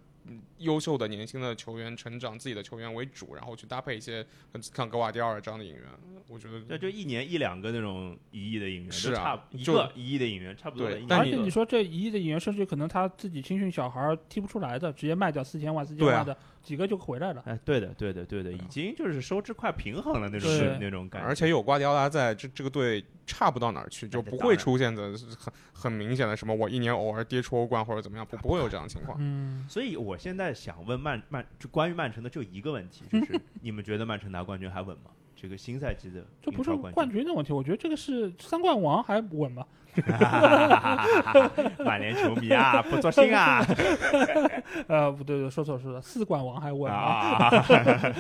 优秀的年轻的球员成长自己的球员为主，然后去搭配一些像格瓦迪奥尔这样的引援。我觉得那就一年一两个那种一亿的引援，是啊，一个一亿的引援差不多。而且你说这一亿的引援，甚至可能他自己青训小孩踢不出来的，直接卖掉四千万、四千万的。几个就回来了，哎，对的，对的，对的，已经就是收支快平衡了那种那种感觉，而且有瓜迪奥拉在，这这个队差不到哪儿去，就不会出现的很很明显的什么我一年偶尔跌出欧冠或者怎么样，不不会有这样的情况。嗯，所以我现在想问曼曼，就关于曼城的就一个问题，就是你们觉得曼城拿冠军还稳吗？这个新赛季的这不是冠军的问题，我觉得这个是三冠王还稳吗？曼联球迷啊，不作兴啊！呃，不对对，说错说错，四冠王还稳啊！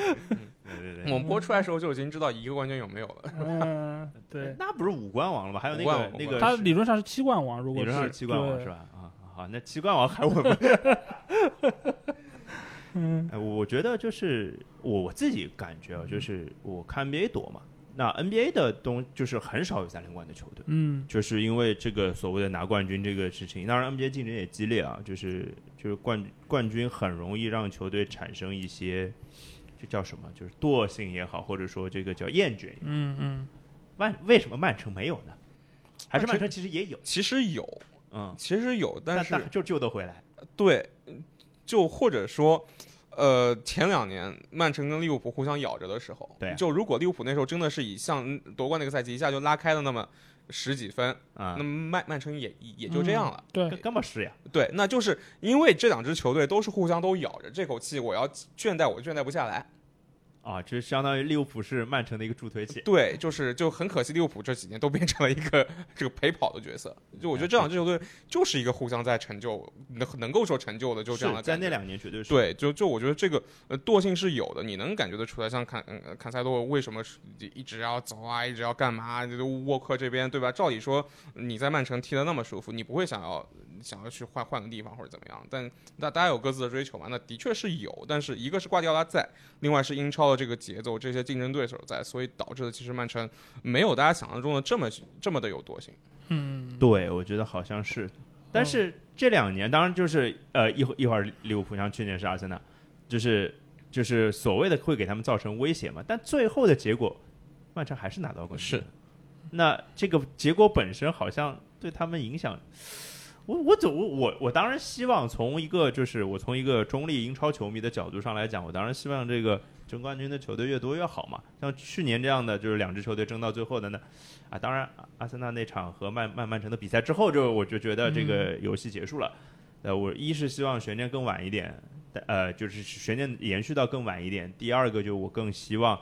对对对，我们播出来的时候就已经知道一个冠军有没有了。嗯，对，那不是五冠王了吗？还有那个那个，他理论上是七冠王，如果理论上是七冠王是吧？啊，好，那七冠王还我们？嗯，我觉得就是我自己感觉啊，就是我看 NBA 多嘛。那 NBA 的东就是很少有三连冠的球队，嗯，就是因为这个所谓的拿冠军这个事情。当然，NBA 竞争也激烈啊，就是就是冠冠军很容易让球队产生一些，这叫什么？就是惰性也好，或者说这个叫厌倦。嗯嗯。曼为什么曼城没有呢？还是曼城其实也有？其实有，嗯，其实有，但是就救得回来。对，就或者说。呃，前两年曼城跟利物浦互相咬着的时候，对，就如果利物浦那时候真的是以像夺冠那个赛季一下就拉开了那么十几分啊，那么曼曼城也也就这样了，对，根本是呀，对，那就是因为这两支球队都是互相都咬着这口气，我要倦怠我倦怠不下来。啊，就相当于利物浦是曼城的一个助推器。对，就是就很可惜，利物浦这几年都变成了一个这个陪跑的角色。就我觉得这两支球队就是一个互相在成就，能能够说成就的，就这样的。在那两年绝对是。对，就就我觉得这个呃惰性是有的，你能感觉得出来。像坎坎塞洛为什么一直要走啊，一直要干嘛？沃克这边对吧？照理说你在曼城踢的那么舒服，你不会想要。想要去换换个地方或者怎么样，但那大家有各自的追求嘛？那的确是有，但是一个是瓜迪奥拉在，另外是英超的这个节奏，这些竞争对手在，所以导致的其实曼城没有大家想象中的这么这么的有惰性。嗯，对，我觉得好像是。但是这两年，当然就是呃一会一会儿利物浦，像去年是阿森纳，就是就是所谓的会给他们造成威胁嘛。但最后的结果，曼城还是拿到过是。那这个结果本身好像对他们影响。我我总我我当然希望从一个就是我从一个中立英超球迷的角度上来讲，我当然希望这个争冠军的球队越多越好嘛。像去年这样的，就是两支球队争到最后的呢，啊，当然阿森纳那场和曼曼曼城的比赛之后，就我就觉得这个游戏结束了。呃，我一是希望悬念更晚一点，呃，就是悬念延续到更晚一点。第二个就我更希望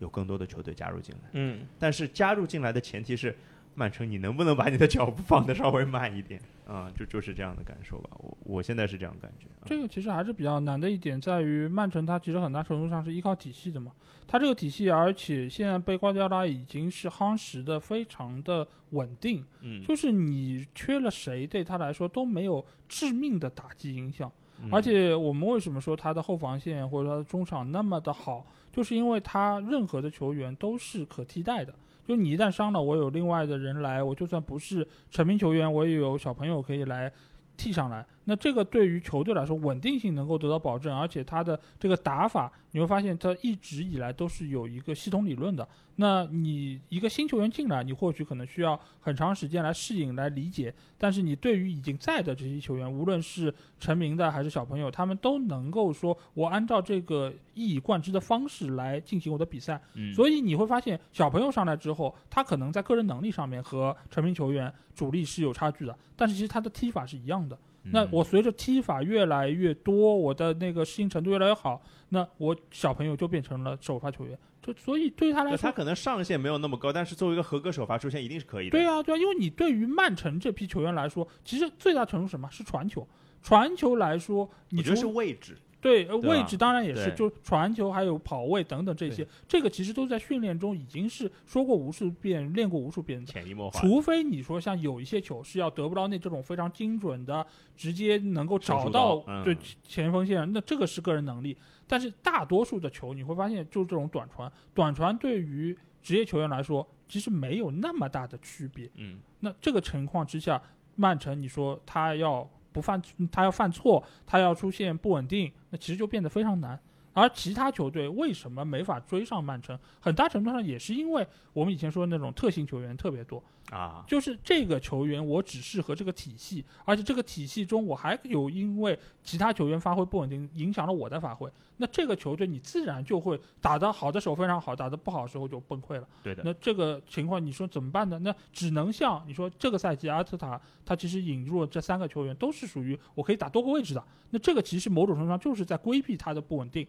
有更多的球队加入进来。嗯，但是加入进来的前提是。曼城，你能不能把你的脚步放得稍微慢一点啊？就就是这样的感受吧。我我现在是这样感觉。这个其实还是比较难的一点，在于曼城它其实很大程度上是依靠体系的嘛。它这个体系，而且现在被瓜迪奥拉已经是夯实的非常的稳定。嗯，就是你缺了谁，对他来说都没有致命的打击影响。而且我们为什么说他的后防线或者他的中场那么的好，就是因为他任何的球员都是可替代的。就你一旦伤了，我有另外的人来，我就算不是成名球员，我也有小朋友可以来替上来。那这个对于球队来说，稳定性能够得到保证，而且他的这个打法，你会发现他一直以来都是有一个系统理论的。那你一个新球员进来，你或许可能需要很长时间来适应、来理解。但是你对于已经在的这些球员，无论是成名的还是小朋友，他们都能够说，我按照这个一以贯之的方式来进行我的比赛。所以你会发现，小朋友上来之后，他可能在个人能力上面和成名球员主力是有差距的，但是其实他的踢法是一样的。那我随着踢法越来越多，我的那个适应程度越来越好，那我小朋友就变成了首发球员。就所以对他来说，他可能上限没有那么高，但是作为一个合格首发出现，一定是可以的。对啊，对啊，因为你对于曼城这批球员来说，其实最大程度什么是传球？传球来说，你觉得是位置。对，位置当然也是，就传球还有跑位等等这些，这个其实都在训练中已经是说过无数遍、练过无数遍的。潜移默化。除非你说像有一些球是要得不到那这种非常精准的，直接能够找到对前锋线，那这个是个人能力。但是大多数的球你会发现，就是这种短传，短传对于职业球员来说，其实没有那么大的区别。嗯，那这个情况之下，曼城你说他要不犯，他要犯错，他要出现不稳定，那其实就变得非常难。而其他球队为什么没法追上曼城？很大程度上也是因为我们以前说的那种特性球员特别多。啊，就是这个球员，我只适合这个体系，而且这个体系中我还有因为其他球员发挥不稳定，影响了我的发挥。那这个球队你自然就会打得好的时候非常好，打得不好的时候就崩溃了。对的。那这个情况你说怎么办呢？那只能像你说这个赛季阿特塔他其实引入了这三个球员，都是属于我可以打多个位置的。那这个其实某种程度上就是在规避他的不稳定。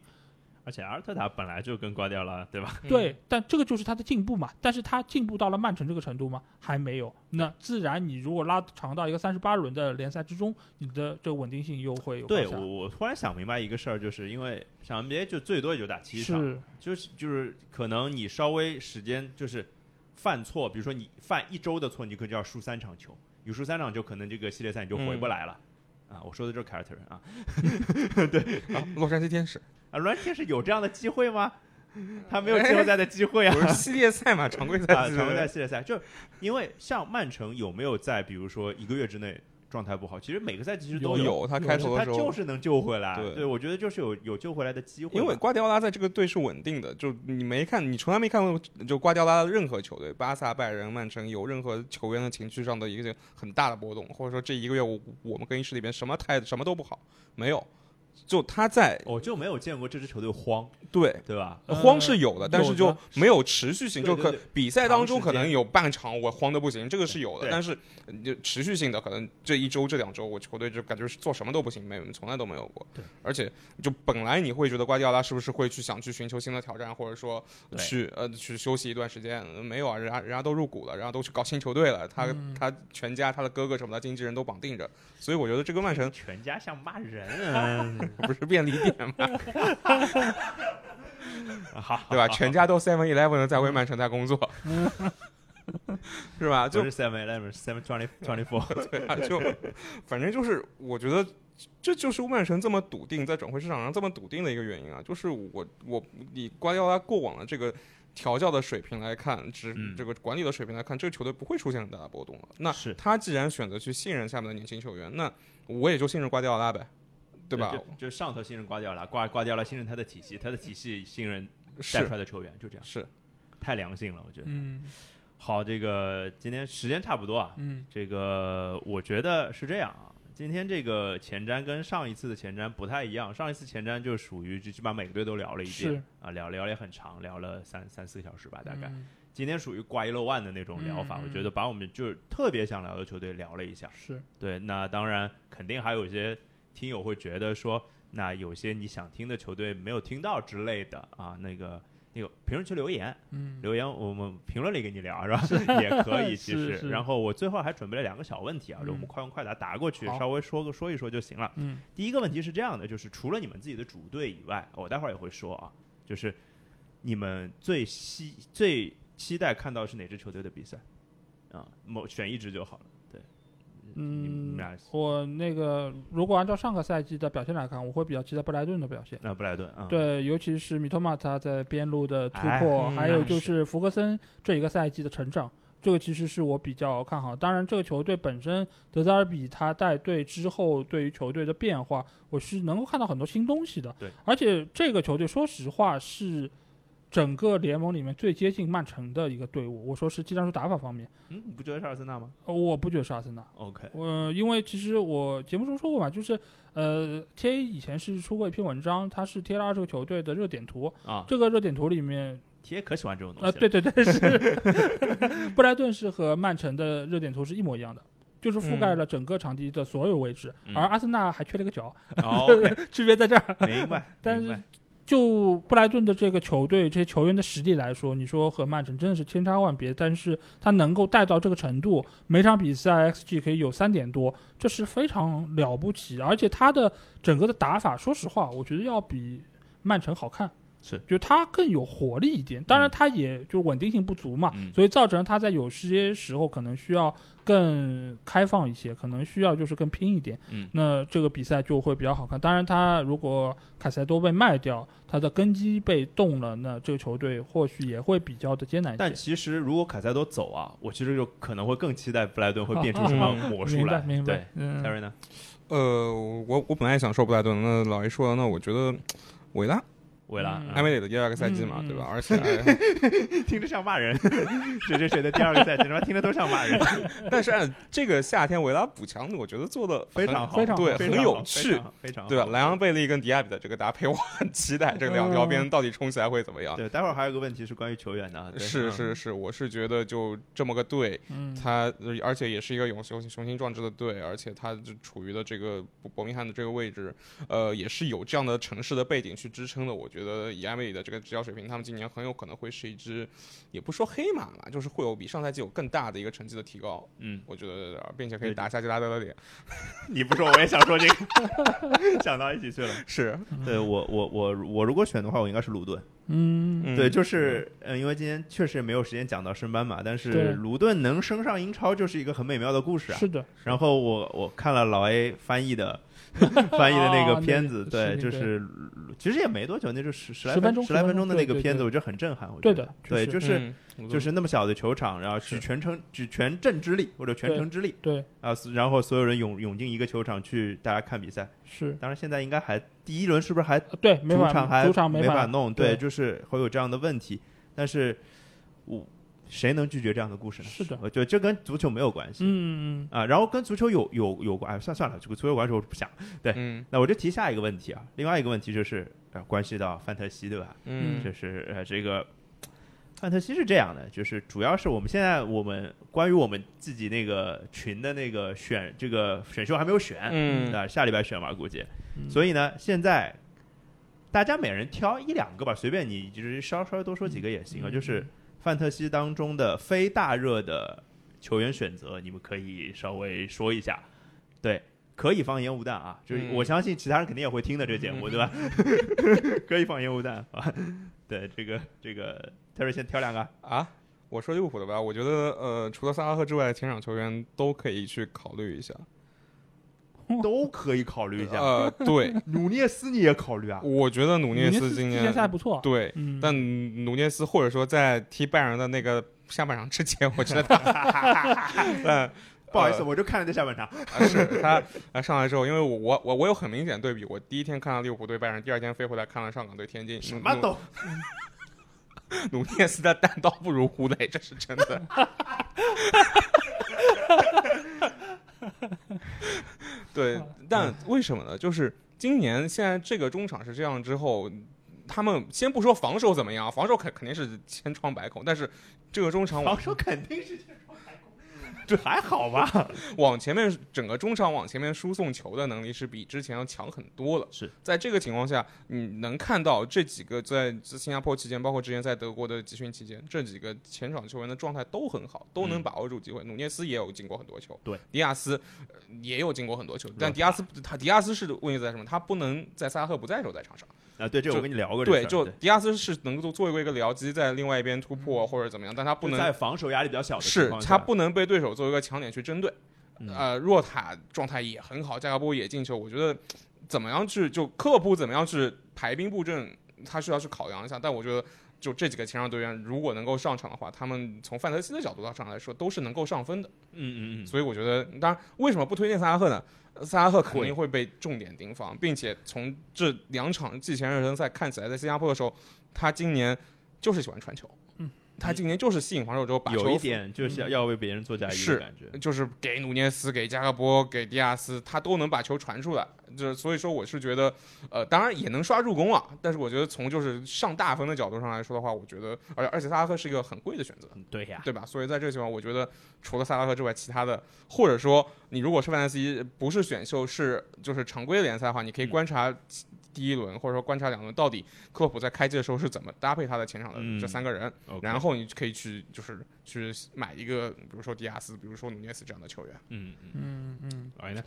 而且阿尔特塔本来就跟挂掉了，对吧？对，但这个就是他的进步嘛。但是他进步到了曼城这个程度吗？还没有。那自然，你如果拉长到一个三十八轮的联赛之中，你的这个稳定性又会有。对我，我突然想明白一个事儿，就是因为像 NBA 就最多也就打七场，就是就是可能你稍微时间就是犯错，比如说你犯一周的错，你可能就要输三场球，你输三场球，可能这个系列赛你就回不来了。啊，我说的就是凯尔特人啊，对，洛杉矶天使。啊，乱天是有这样的机会吗？他没有季后赛的机会啊！不是系列赛嘛，常规赛啊，常规赛、系列赛，就因为像曼城有没有在比如说一个月之内状态不好？其实每个赛季其实都有，他开头的时候他就是能救回来。对，我觉得就是有有救回来的机会。因为瓜迪奥拉在这个队是稳定的，就你没看，你从来没看过就瓜迪奥拉的任何球队，巴萨、拜仁、曼城有任何球员的情绪上的一个很大的波动，或者说这一个月我我们更衣室里边什么态什么都不好，没有。就他在，我就没有见过这支球队慌，对对吧？慌是有的，但是就没有持续性，就可比赛当中可能有半场我慌的不行，这个是有的，但是就持续性的可能这一周这两周我球队就感觉是做什么都不行，没有从来都没有过。对，而且就本来你会觉得瓜迪奥拉是不是会去想去寻求新的挑战，或者说去呃去休息一段时间？没有啊，人家人家都入股了，然后都去搞新球队了，他他全家他的哥哥什么的经纪人都绑定着，所以我觉得这个曼城全家像骂人啊。不是便利店吗？好，对吧？全家都 Seven Eleven 在为曼城在工作，是吧？就是 Seven Eleven，Seven Twenty Twenty Four，对啊，就反正就是，我觉得这就是曼城这么笃定在转会市场上这么笃定的一个原因啊。就是我我以瓜迪奥拉过往的这个调教的水平来看，只这个管理的水平来看，这个球队不会出现很大的波动了。那他既然选择去信任下面的年轻球员，那我也就信任瓜迪奥拉呗。对吧？就上头信任挂掉了，挂挂掉了信任他的体系，他的体系信任带出来的球员，就这样。是，太良性了，我觉得。嗯。好，这个今天时间差不多啊。嗯。这个我觉得是这样啊，今天这个前瞻跟上一次的前瞻不太一样，上一次前瞻就属于就基本上每个队都聊了一遍啊，聊聊也很长，聊了三三四个小时吧，大概。今天属于挂一漏万的那种聊法，我觉得把我们就是特别想聊的球队聊了一下。是。对，那当然肯定还有一些。听友会觉得说，那有些你想听的球队没有听到之类的啊，那个那个评论区留言，嗯，留言我们评论里跟你聊是吧？也可以，其实。然后我最后还准备了两个小问题啊，就我们快问快答答过去，稍微说个说一说就行了。嗯，第一个问题是这样的，就是除了你们自己的主队以外，我待会儿也会说啊，就是你们最希最期待看到是哪支球队的比赛啊？某选一支就好了。嗯，我那个如果按照上个赛季的表现来看，我会比较期待布莱顿的表现。那布莱顿啊，对，尤其是米托马他在边路的突破，还有就是福格森这一个赛季的成长，这个其实是我比较看好。当然，这个球队本身德泽尔比他带队之后，对于球队的变化，我是能够看到很多新东西的。对，而且这个球队说实话是。整个联盟里面最接近曼城的一个队伍，我说是技战术打法方面。嗯，你不觉得是阿森纳吗？我不觉得是阿森纳。OK，我因为其实我节目中说过嘛，就是呃，T A 以前是出过一篇文章，他是贴了二十个球队的热点图啊。这个热点图里面，T A 可喜欢这种东西。呃，对对对，是。布莱顿是和曼城的热点图是一模一样的，就是覆盖了整个场地的所有位置，而阿森纳还缺了一个角。OK，区别在这儿。明白。但是。就布莱顿的这个球队，这些球员的实力来说，你说和曼城真的是千差万别。但是他能够带到这个程度，每场比赛 xG 可以有三点多，这是非常了不起。而且他的整个的打法，说实话，我觉得要比曼城好看。是，就他更有活力一点。当然，他也就稳定性不足嘛，所以造成他在有些时候可能需要更开放一些，可能需要就是更拼一点。嗯，那这个比赛就会比较好看。当然，他如果凯塞多被卖掉，他的根基被动了，那这个球队或许也会比较的艰难。但其实如果凯塞多走啊，我其实就可能会更期待布莱顿会变出什么魔术来。对，泰瑞呢？呃，我我本来想说布莱顿，那老一说，那我觉得维拉。维拉，埃梅里的第二个赛季嘛，对吧？而且 听着像骂人，谁谁谁的第二个赛季，他妈听着都像骂人。但是按这个夏天维拉补强，我觉得做的非常好，非常对，很有趣，非常对吧？莱昂贝利跟迪亚比的这个搭配，我很期待这两条边到底冲起来会怎么样。对，待会儿还有个问题是关于球员的，是是是，我是觉得就这么个队，他而且也是一个勇雄雄心壮志的队，而且他就处于的这个伯明翰的这个位置，呃，也是有这样的城市的背景去支撑的。我觉得以埃梅里。的这个执教水平，他们今年很有可能会是一支，也不说黑马嘛，就是会有比上赛季有更大的一个成绩的提高。嗯，我觉得，并且可以打下吉拉德的脸。你不说，我也想说这个，想到一起去了。是，对我，我，我，我如果选的话，我应该是卢顿。嗯，对，就是，嗯，因为今天确实没有时间讲到升班嘛，但是卢顿能升上英超，就是一个很美妙的故事啊。是的。然后我我看了老 A 翻译的。翻译的那个片子，对，就是其实也没多久，那就十十来分钟十来分钟的那个片子，我觉得很震撼。对的，对，就是就是那么小的球场，然后举全城举全镇之力或者全城之力，对啊，然后所有人涌涌进一个球场去大家看比赛。是，当然现在应该还第一轮是不是还对主场还主场没法。弄？对，就是会有这样的问题，但是我。谁能拒绝这样的故事呢？是的，我觉得这跟足球没有关系。嗯嗯啊，然后跟足球有有有关，哎，算算了，这个足球关系我不想。对，那我就提下一个问题啊，另外一个问题就是呃，关系到范特西，对吧？嗯，就是呃，这个范特西是这样的，就是主要是我们现在我们关于我们自己那个群的那个选这个选秀还没有选，嗯啊，下礼拜选吧，估计。所以呢，现在大家每人挑一两个吧，随便你就是稍稍微多说几个也行啊，就是。范特西当中的非大热的球员选择，你们可以稍微说一下。对，可以放烟雾弹啊！就是我相信其他人肯定也会听的这个节目，对吧？可以放烟雾弹啊！对，这个这个，Terry 先挑两个啊！我说利物浦的吧，我觉得呃，除了萨拉赫之外，前场球员都可以去考虑一下。都可以考虑一下。呃，对，努涅斯你也考虑啊？我觉得努涅斯今年赛不错。对，但努涅斯或者说在踢拜仁的那个下半场之前，我觉得他，嗯，不好意思，我就看了这下半场。是他上来之后，因为我我我我有很明显对比，我第一天看到利物浦对拜仁，第二天飞回来看了上港对天津。什么都，努涅斯的单刀不如胡雷，这是真的。对，但为什么呢？就是今年现在这个中场是这样之后，他们先不说防守怎么样，防守肯肯定是千疮百孔，但是这个中场防守肯定是。这还好吧？往前面整个中场往前面输送球的能力是比之前要强很多了。是在这个情况下，你能看到这几个在新加坡期间，包括之前在德国的集训期间，这几个前场球员的状态都很好，都能把握住机会。努涅斯也有进过很多球，对，迪亚斯也有进过很多球，但迪亚斯他迪亚斯是问题在什么？他不能在萨拉赫不在的时候在场上。啊，对，这我跟你聊过。对，就迪亚斯是能够作为一个僚机在另外一边突破或者怎么样，但他不能在防守压力比较小的是他不能被对手作为一个强点去针对。呃，若塔状态也很好，加格波也进球，我觉得怎么样去就科普怎么样去排兵布阵，他需要去考量一下。但我觉得就这几个前场队员如果能够上场的话，他们从范德西的角度上来说都是能够上分的。嗯嗯嗯。所以我觉得，当然为什么不推荐萨拉赫呢？萨拉赫肯定会被重点盯防，并且从这两场季前热身赛看起来，在新加坡的时候，他今年就是喜欢传球。嗯，他今年就是吸引防守之后把球有一点就是要为别人做嫁衣的感觉，就是给努涅斯、给加克波、给迪亚斯，他都能把球传出来。就是所以说，我是觉得，呃，当然也能刷助攻啊。但是我觉得从就是上大分的角度上来说的话，我觉得，而且而且萨拉赫是一个很贵的选择，对呀，对吧？所以在这个情况，我觉得除了萨拉赫之外，其他的，或者说你如果是范德西不是选秀，是就是常规联赛的话，你可以观察第一轮或者说观察两轮，到底克洛普在开机的时候是怎么搭配他的前场的这三个人，然后你可以去就是去买一个，比如说迪亚斯，比如说努涅斯这样的球员。嗯嗯嗯，哎呢？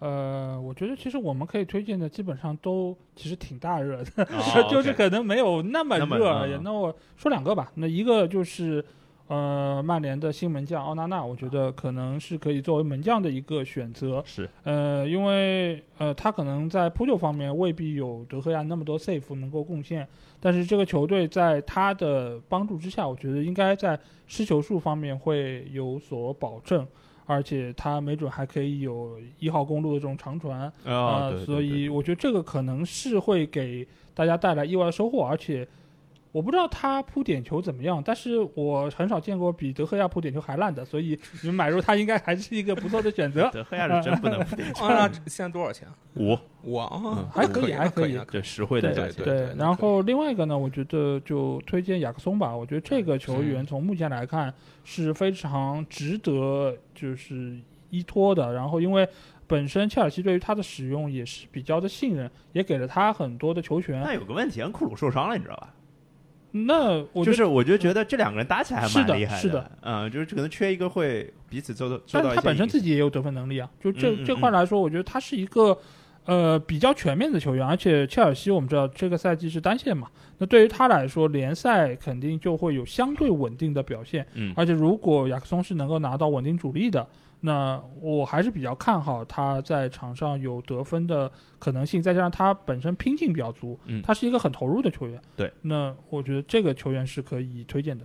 呃，我觉得其实我们可以推荐的基本上都其实挺大热的，就是可能没有那么热而已。那我说两个吧，那一个就是。呃，曼联的新门将奥纳纳，我觉得可能是可以作为门将的一个选择。是，呃，因为呃，他可能在扑救方面未必有德赫亚那么多 safe 能够贡献，但是这个球队在他的帮助之下，我觉得应该在失球数方面会有所保证，而且他没准还可以有一号公路的这种长传啊，所以我觉得这个可能是会给大家带来意外的收获，而且。我不知道他扑点球怎么样，但是我很少见过比德赫亚扑点球还烂的，所以你们买入他应该还是一个不错的选择。德赫亚是真不能扑点球。那现在多少钱？五五啊，还可以，还可以，对，实惠的价钱。对，然后另外一个呢，我觉得就推荐雅克松吧。我觉得这个球员从目前来看是非常值得就是依托的。然后因为本身切尔西对于他的使用也是比较的信任，也给了他很多的球权。那有个问题，恩库鲁受伤了，你知道吧？那我就是，我就觉得这两个人打起来还蛮厉害的，是的，嗯，就是可能缺一个会彼此做的。但他本身自己也有得分能力啊，就这这块来说，我觉得他是一个呃比较全面的球员，而且切尔西我们知道这个赛季是单线嘛，那对于他来说，联赛肯定就会有相对稳定的表现，嗯，而且如果亚克松是能够拿到稳定主力的。那我还是比较看好他在场上有得分的可能性，再加上他本身拼劲比较足，嗯，他是一个很投入的球员。对，那我觉得这个球员是可以推荐的。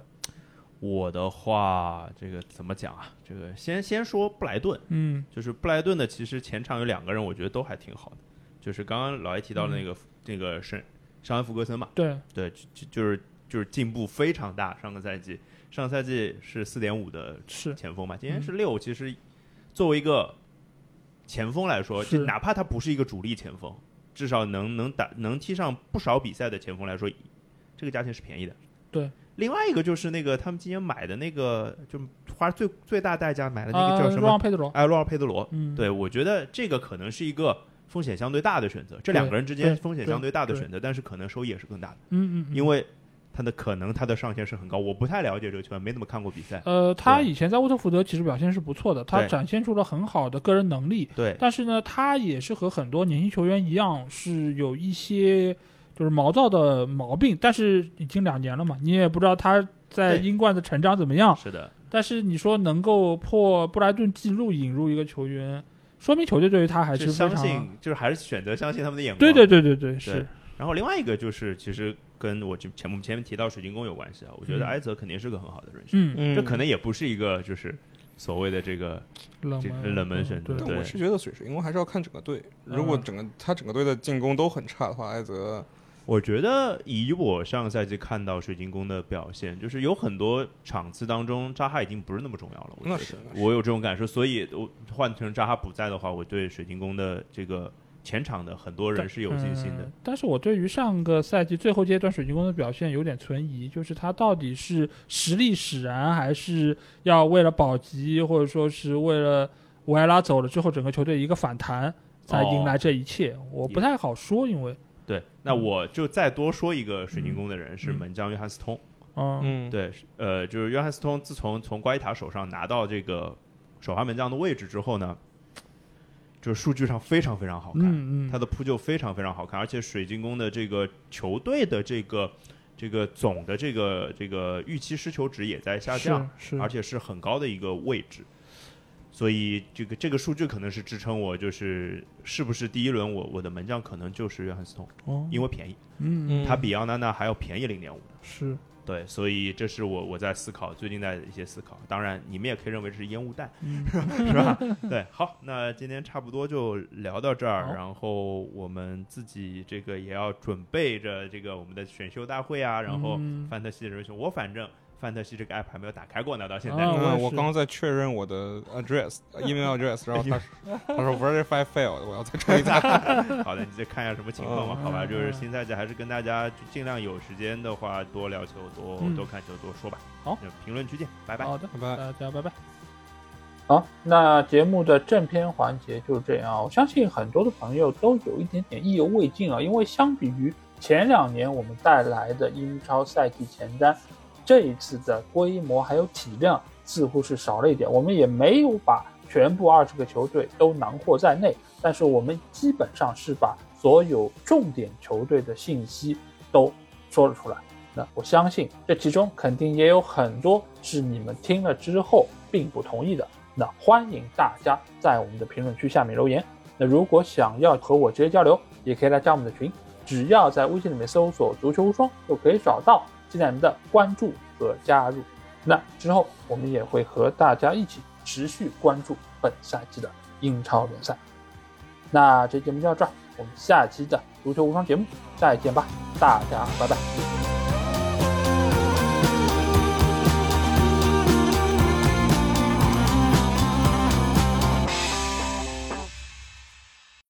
我的话，这个怎么讲啊？这个先先说布莱顿，嗯，就是布莱顿的，其实前场有两个人，我觉得都还挺好的，就是刚刚老爷提到的那个那个是尚恩福格森嘛，对对，就就是就是进步非常大，上个赛季。上个赛季是四点五的前锋嘛，今年是六。其实作为一个前锋来说，就哪怕他不是一个主力前锋，至少能能打能踢上不少比赛的前锋来说，这个价钱是便宜的。对，另外一个就是那个他们今年买的那个，就花最最大代价买的那个叫什么？洛尔佩德罗。哎，洛尔佩德罗。嗯，对我觉得这个可能是一个风险相对大的选择。这两个人之间风险相对大的选择，但是可能收益也是更大的。嗯嗯，因为。他的可能，他的上限是很高。我不太了解这个球员，没怎么看过比赛。呃，他以前在沃特福德其实表现是不错的，他展现出了很好的个人能力。对，但是呢，他也是和很多年轻球员一样，是有一些就是毛躁的毛病。但是已经两年了嘛，你也不知道他在英冠的成长怎么样。是的。但是你说能够破布莱顿记录引入一个球员，说明球队对于他还是相信，就是还是选择相信他们的眼光。对对对对对，是。然后另外一个就是，其实。跟我前前我们前面提到水晶宫有关系啊，我觉得埃泽肯定是个很好的人选，嗯，这可能也不是一个就是所谓的这个冷门冷门选择。但我是觉得水晶宫还是要看整个队，如果整个他整个队的进攻都很差的话，埃泽，我觉得以我上个赛季看到水晶宫的表现，就是有很多场次当中扎哈已经不是那么重要了。那是，我有这种感受，所以我换成扎哈不在的话，我对水晶宫的这个。前场的很多人是有信心的，但是我对于上个赛季最后阶段水晶宫的表现有点存疑，就是他到底是实力使然，还是要为了保级，或者说是为了维埃拉走了之后整个球队一个反弹才迎来这一切，我不太好说，因为对，那我就再多说一个水晶宫的人是门将约翰斯通，嗯，对，呃，就是约翰斯通自从从瓜伊塔手上拿到这个首发门将的位置之后呢。就是数据上非常非常好看，他的扑救非常非常好看，而且水晶宫的这个球队的这个这个总的这个这个预期失球值也在下降，是，而且是很高的一个位置，所以这个这个数据可能是支撑我，就是是不是第一轮我我的门将可能就是约翰斯通，哦，因为便宜，嗯，他比奥纳纳还要便宜零点五，是。对，所以这是我我在思考最近在的一些思考。当然，你们也可以认为这是烟雾弹，是吧？对，好，那今天差不多就聊到这儿，然后我们自己这个也要准备着这个我们的选秀大会啊，然后范特西人选，我反正。范特西这个 app 还没有打开过呢，到现在。嗯，我刚刚在确认我的 address，email address，然后他 他说 verify failed，我要再重新打。好的，你再看一下什么情况吧。好吧，就是新赛季还是跟大家尽量有时间的话多聊球，多多看球，多说吧。好，评论区见，拜拜。好的，拜拜，大家拜拜。好，那节目的正片环节就这样。我相信很多的朋友都有一点点意犹未尽啊，因为相比于前两年我们带来的英超赛季前瞻。这一次的规模还有体量似乎是少了一点，我们也没有把全部二十个球队都囊括在内，但是我们基本上是把所有重点球队的信息都说了出来。那我相信这其中肯定也有很多是你们听了之后并不同意的。那欢迎大家在我们的评论区下面留言。那如果想要和我直接交流，也可以来加我们的群，只要在微信里面搜索“足球无双”就可以找到，期待你们的关注和加入。那之后我们也会和大家一起持续关注本赛季的英超联赛。那这期节目就到这儿，我们下期的足球无双节目再见吧，大家拜拜。